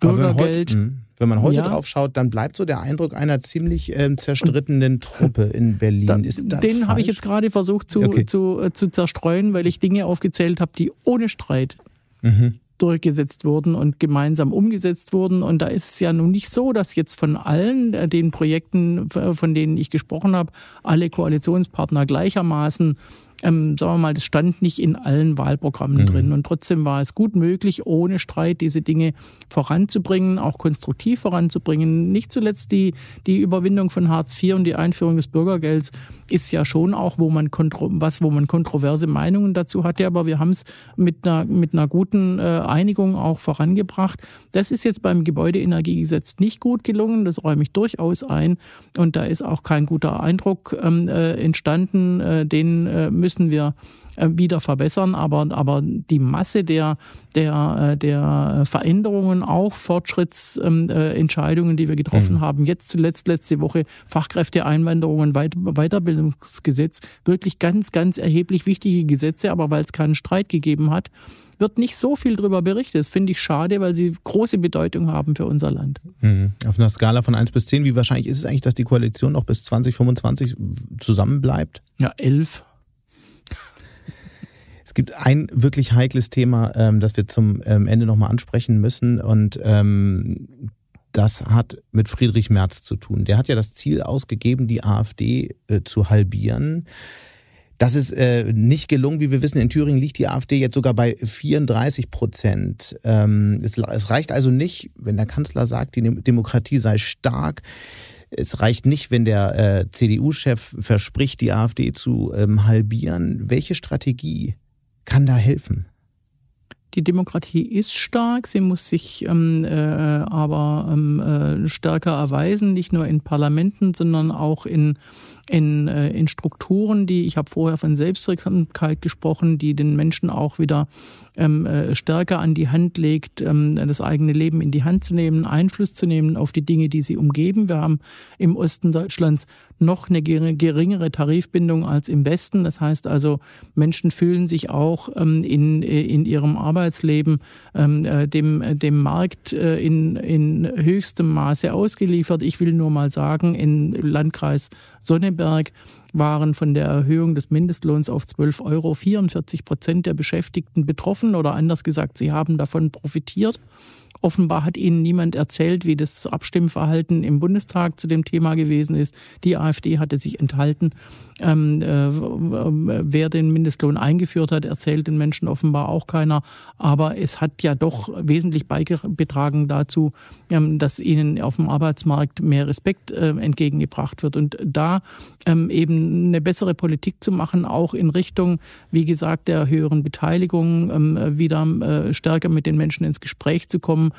Bürgergeld. Wenn, heute, wenn man heute ja. drauf schaut, dann bleibt so der Eindruck einer ziemlich ähm, zerstrittenen Truppe in Berlin. Da, den habe ich jetzt gerade versucht zu, okay. zu, äh, zu zerstreuen, weil ich Dinge aufgezählt habe, die ohne Streit mhm durchgesetzt wurden und gemeinsam umgesetzt wurden. Und da ist es ja nun nicht so, dass jetzt von allen äh, den Projekten, von denen ich gesprochen habe, alle Koalitionspartner gleichermaßen ähm, sagen wir mal, das stand nicht in allen Wahlprogrammen mhm. drin. Und trotzdem war es gut möglich, ohne Streit diese Dinge voranzubringen, auch konstruktiv voranzubringen. Nicht zuletzt die, die Überwindung von Hartz IV und die Einführung des Bürgergelds ist ja schon auch, wo man kontro was, wo man kontroverse Meinungen dazu hatte, aber wir haben es mit einer, mit einer guten äh, Einigung auch vorangebracht. Das ist jetzt beim Gebäudeenergiegesetz nicht gut gelungen, das räume ich durchaus ein. Und da ist auch kein guter Eindruck ähm, äh, entstanden, äh, den äh, müssen wir wieder verbessern, aber, aber die Masse der, der, äh, der Veränderungen, auch Fortschrittsentscheidungen, die wir getroffen mhm. haben, jetzt zuletzt letzte Woche Fachkräfteeinwanderung und Weiterbildungsgesetz, wirklich ganz, ganz erheblich wichtige Gesetze, aber weil es keinen Streit gegeben hat, wird nicht so viel darüber berichtet. Das finde ich schade, weil sie große Bedeutung haben für unser Land. Mhm. Auf einer Skala von 1 bis 10, wie wahrscheinlich ist es eigentlich, dass die Koalition noch bis 2025 zusammenbleibt? Ja, 11. Es gibt ein wirklich heikles Thema, ähm, das wir zum ähm, Ende nochmal ansprechen müssen und ähm, das hat mit Friedrich Merz zu tun. Der hat ja das Ziel ausgegeben, die AfD äh, zu halbieren. Das ist äh, nicht gelungen. Wie wir wissen, in Thüringen liegt die AfD jetzt sogar bei 34 Prozent. Ähm, es, es reicht also nicht, wenn der Kanzler sagt, die Demokratie sei stark. Es reicht nicht, wenn der äh, CDU-Chef verspricht, die AfD zu ähm, halbieren. Welche Strategie kann da helfen? Die Demokratie ist stark, sie muss sich ähm, äh, aber ähm, äh, stärker erweisen, nicht nur in Parlamenten, sondern auch in in, äh, in Strukturen, die, ich habe vorher von Selbstwirksamkeit gesprochen, die den Menschen auch wieder ähm, äh, stärker an die Hand legt, ähm, das eigene Leben in die Hand zu nehmen, Einfluss zu nehmen auf die Dinge, die sie umgeben. Wir haben im Osten Deutschlands noch eine geringere Tarifbindung als im Westen. Das heißt also, Menschen fühlen sich auch ähm, in, in ihrem Arbeitsleben ähm, äh, dem, dem Markt äh, in, in höchstem Maße ausgeliefert. Ich will nur mal sagen, in Landkreis Sonneberg waren von der Erhöhung des Mindestlohns auf 12 Euro 44 Prozent der Beschäftigten betroffen oder anders gesagt, sie haben davon profitiert. Offenbar hat Ihnen niemand erzählt, wie das Abstimmverhalten im Bundestag zu dem Thema gewesen ist. Die AfD hatte sich enthalten. Ähm, äh, wer den Mindestlohn eingeführt hat, erzählt den Menschen offenbar auch keiner. Aber es hat ja doch wesentlich beigetragen dazu, ähm, dass ihnen auf dem Arbeitsmarkt mehr Respekt äh, entgegengebracht wird. Und da ähm, eben eine bessere Politik zu machen, auch in Richtung, wie gesagt, der höheren Beteiligung, ähm, wieder äh, stärker mit den Menschen ins Gespräch zu kommen,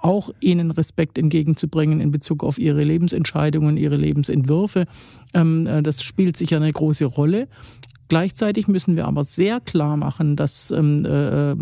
auch ihnen Respekt entgegenzubringen in Bezug auf ihre Lebensentscheidungen, ihre Lebensentwürfe. Ähm, äh, das spielt sicher eine große Rolle. Gleichzeitig müssen wir aber sehr klar machen, dass ähm, äh,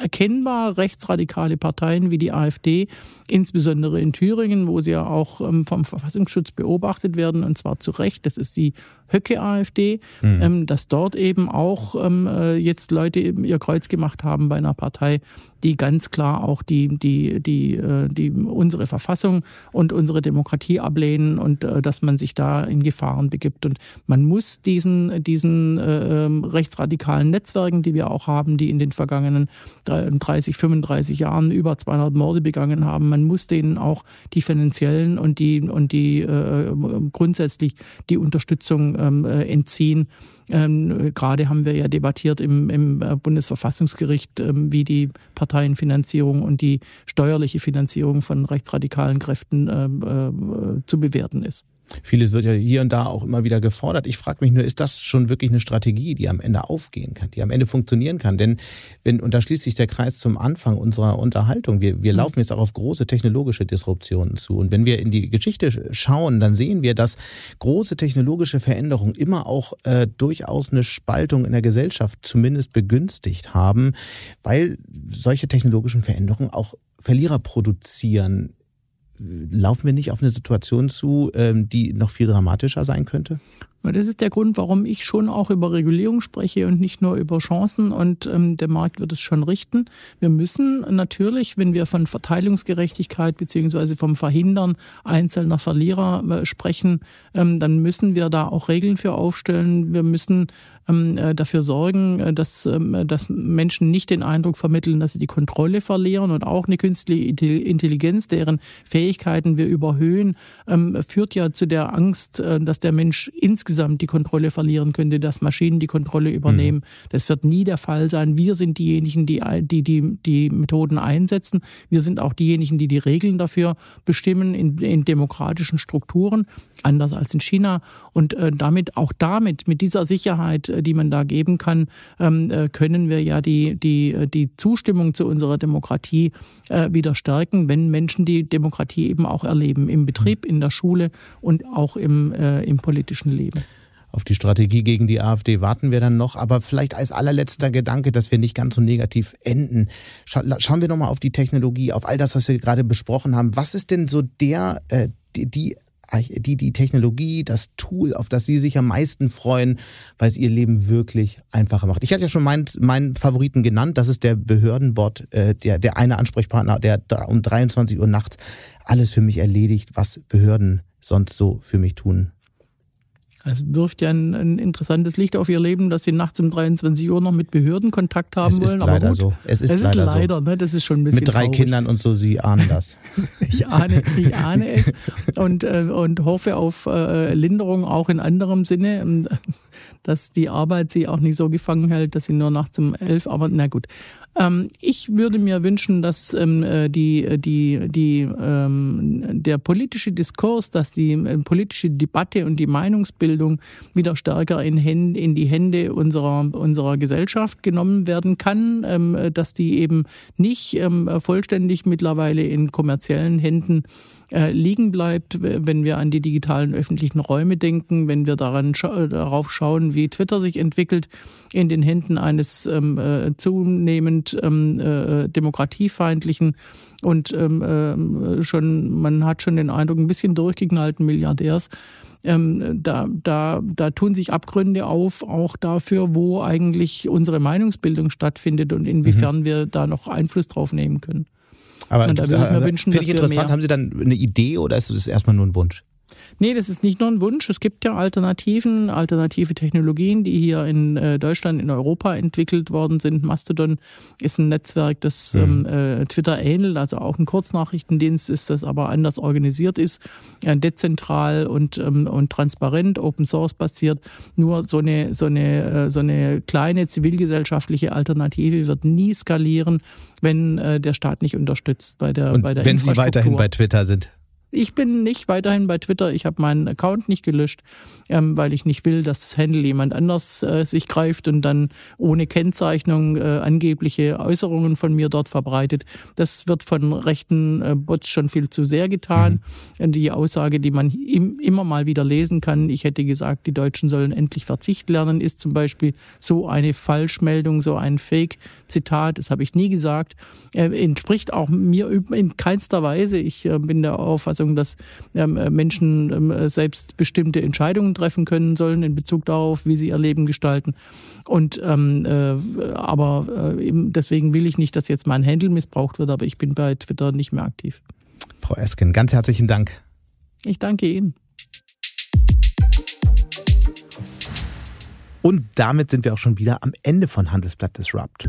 erkennbar rechtsradikale Parteien wie die AfD, insbesondere in Thüringen, wo sie ja auch ähm, vom Verfassungsschutz beobachtet werden, und zwar zu Recht, das ist die Höcke-AfD, mhm. ähm, dass dort eben auch ähm, äh, jetzt Leute ihr Kreuz gemacht haben bei einer Partei, die ganz klar auch die, die, die, äh, die unsere Verfassung und unsere Demokratie ablehnen und äh, dass man sich da in Gefahren begibt. Und man muss diesen, diesen äh, ähm, rechtsradikalen Netzwerken, die wir auch haben, die in den vergangenen 30, 35 Jahren über 200 Morde begangen haben, man muss denen auch die finanziellen und die, und die äh, grundsätzlich die Unterstützung ähm, äh, entziehen. Ähm, gerade haben wir ja debattiert im, im Bundesverfassungsgericht, ähm, wie die Parteienfinanzierung und die steuerliche Finanzierung von rechtsradikalen Kräften ähm, äh, zu bewerten ist. Vieles wird ja hier und da auch immer wieder gefordert. Ich frage mich nur, ist das schon wirklich eine Strategie, die am Ende aufgehen kann, die am Ende funktionieren kann? Denn wenn, und da schließt sich der Kreis zum Anfang unserer Unterhaltung, wir, wir mhm. laufen jetzt auch auf große technologische Disruptionen zu. Und wenn wir in die Geschichte schauen, dann sehen wir, dass große technologische Veränderungen immer auch äh, durchaus eine Spaltung in der Gesellschaft zumindest begünstigt haben, weil solche technologischen Veränderungen auch Verlierer produzieren laufen wir nicht auf eine Situation zu, ähm, die noch viel dramatischer sein könnte? Das ist der Grund, warum ich schon auch über Regulierung spreche und nicht nur über Chancen und ähm, der Markt wird es schon richten. Wir müssen natürlich, wenn wir von Verteilungsgerechtigkeit beziehungsweise vom Verhindern einzelner Verlierer äh, sprechen, ähm, dann müssen wir da auch Regeln für aufstellen. Wir müssen dafür sorgen, äh, dass, ähm, dass Menschen nicht den Eindruck vermitteln, dass sie die Kontrolle verlieren und auch eine künstliche Intelligenz, deren Fähigkeiten wir überhöhen, ähm, führt ja zu der Angst, äh, dass der Mensch insgesamt die Kontrolle verlieren könnte, dass Maschinen die Kontrolle übernehmen. Mhm. Das wird nie der Fall sein. Wir sind diejenigen, die die, die die Methoden einsetzen. Wir sind auch diejenigen, die die Regeln dafür bestimmen in, in demokratischen Strukturen, anders als in China. Und äh, damit auch damit, mit dieser Sicherheit, äh, die man da geben kann, ähm, äh, können wir ja die, die, äh, die Zustimmung zu unserer Demokratie wieder stärken, wenn Menschen die Demokratie eben auch erleben, im Betrieb, in der Schule und auch im, im politischen Leben. Auf die Strategie gegen die AfD warten wir dann noch. Aber vielleicht als allerletzter Gedanke, dass wir nicht ganz so negativ enden. schauen wir nochmal auf die Technologie, auf all das, was wir gerade besprochen haben. Was ist denn so der, äh, die, die die, die Technologie, das Tool, auf das Sie sich am meisten freuen, weil es Ihr Leben wirklich einfacher macht. Ich hatte ja schon meinen, meinen Favoriten genannt, das ist der Behördenbot, äh, der, der eine Ansprechpartner, der um 23 Uhr nachts alles für mich erledigt, was Behörden sonst so für mich tun es wirft ja ein, ein, interessantes Licht auf ihr Leben, dass sie nachts um 23 Uhr noch mit Behörden Kontakt haben es wollen. Ist leider so. Es ist, es leider, ist leider so. ne? Das ist schon ein bisschen Mit drei traurig. Kindern und so, Sie ahnen das. ich ahne, ich ahne es und, äh, und hoffe auf äh, Linderung auch in anderem Sinne, ähm, dass die Arbeit sie auch nicht so gefangen hält, dass sie nur nachts um elf, aber na gut. Ähm, ich würde mir wünschen, dass ähm, äh, die, die, die, ähm, der politische Diskurs, dass die äh, politische Debatte und die Meinungsbildung wieder stärker in, Hände, in die Hände unserer, unserer Gesellschaft genommen werden kann, ähm, dass die eben nicht ähm, vollständig mittlerweile in kommerziellen Händen äh, liegen bleibt, wenn wir an die digitalen öffentlichen Räume denken, wenn wir daran scha darauf schauen, wie Twitter sich entwickelt in den Händen eines ähm, äh, zunehmend ähm, äh, demokratiefeindlichen und ähm, äh, schon man hat schon den Eindruck ein bisschen durchgeknallten Milliardärs. Ähm, da, da, da tun sich Abgründe auf, auch dafür, wo eigentlich unsere Meinungsbildung stattfindet und inwiefern mhm. wir da noch Einfluss drauf nehmen können. Aber da würde ich mir wünschen, finde ich interessant, haben Sie dann eine Idee oder ist das erstmal nur ein Wunsch? Nee, das ist nicht nur ein Wunsch. Es gibt ja Alternativen, alternative Technologien, die hier in äh, Deutschland, in Europa entwickelt worden sind. Mastodon ist ein Netzwerk, das mhm. ähm, äh, Twitter ähnelt, also auch ein Kurznachrichtendienst ist, das aber anders organisiert ist, äh, dezentral und, ähm, und transparent, Open Source basiert. Nur so eine, so eine, äh, so eine kleine zivilgesellschaftliche Alternative wird nie skalieren, wenn äh, der Staat nicht unterstützt bei der, und bei der wenn Sie weiterhin bei Twitter sind. Ich bin nicht weiterhin bei Twitter. Ich habe meinen Account nicht gelöscht, ähm, weil ich nicht will, dass das Handle jemand anders äh, sich greift und dann ohne Kennzeichnung äh, angebliche Äußerungen von mir dort verbreitet. Das wird von rechten äh, Bots schon viel zu sehr getan. Mhm. Die Aussage, die man im, immer mal wieder lesen kann, ich hätte gesagt, die Deutschen sollen endlich Verzicht lernen, ist zum Beispiel so eine Falschmeldung, so ein Fake-Zitat. Das habe ich nie gesagt. Äh, entspricht auch mir in keinster Weise. Ich äh, bin der Auffassung, dass ähm, äh, Menschen ähm, selbst bestimmte Entscheidungen treffen können sollen in Bezug darauf, wie sie ihr Leben gestalten. Und ähm, äh, aber äh, deswegen will ich nicht, dass jetzt mein Handle missbraucht wird, aber ich bin bei Twitter nicht mehr aktiv. Frau Esken, ganz herzlichen Dank. Ich danke Ihnen. Und damit sind wir auch schon wieder am Ende von Handelsblatt Disrupt.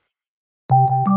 you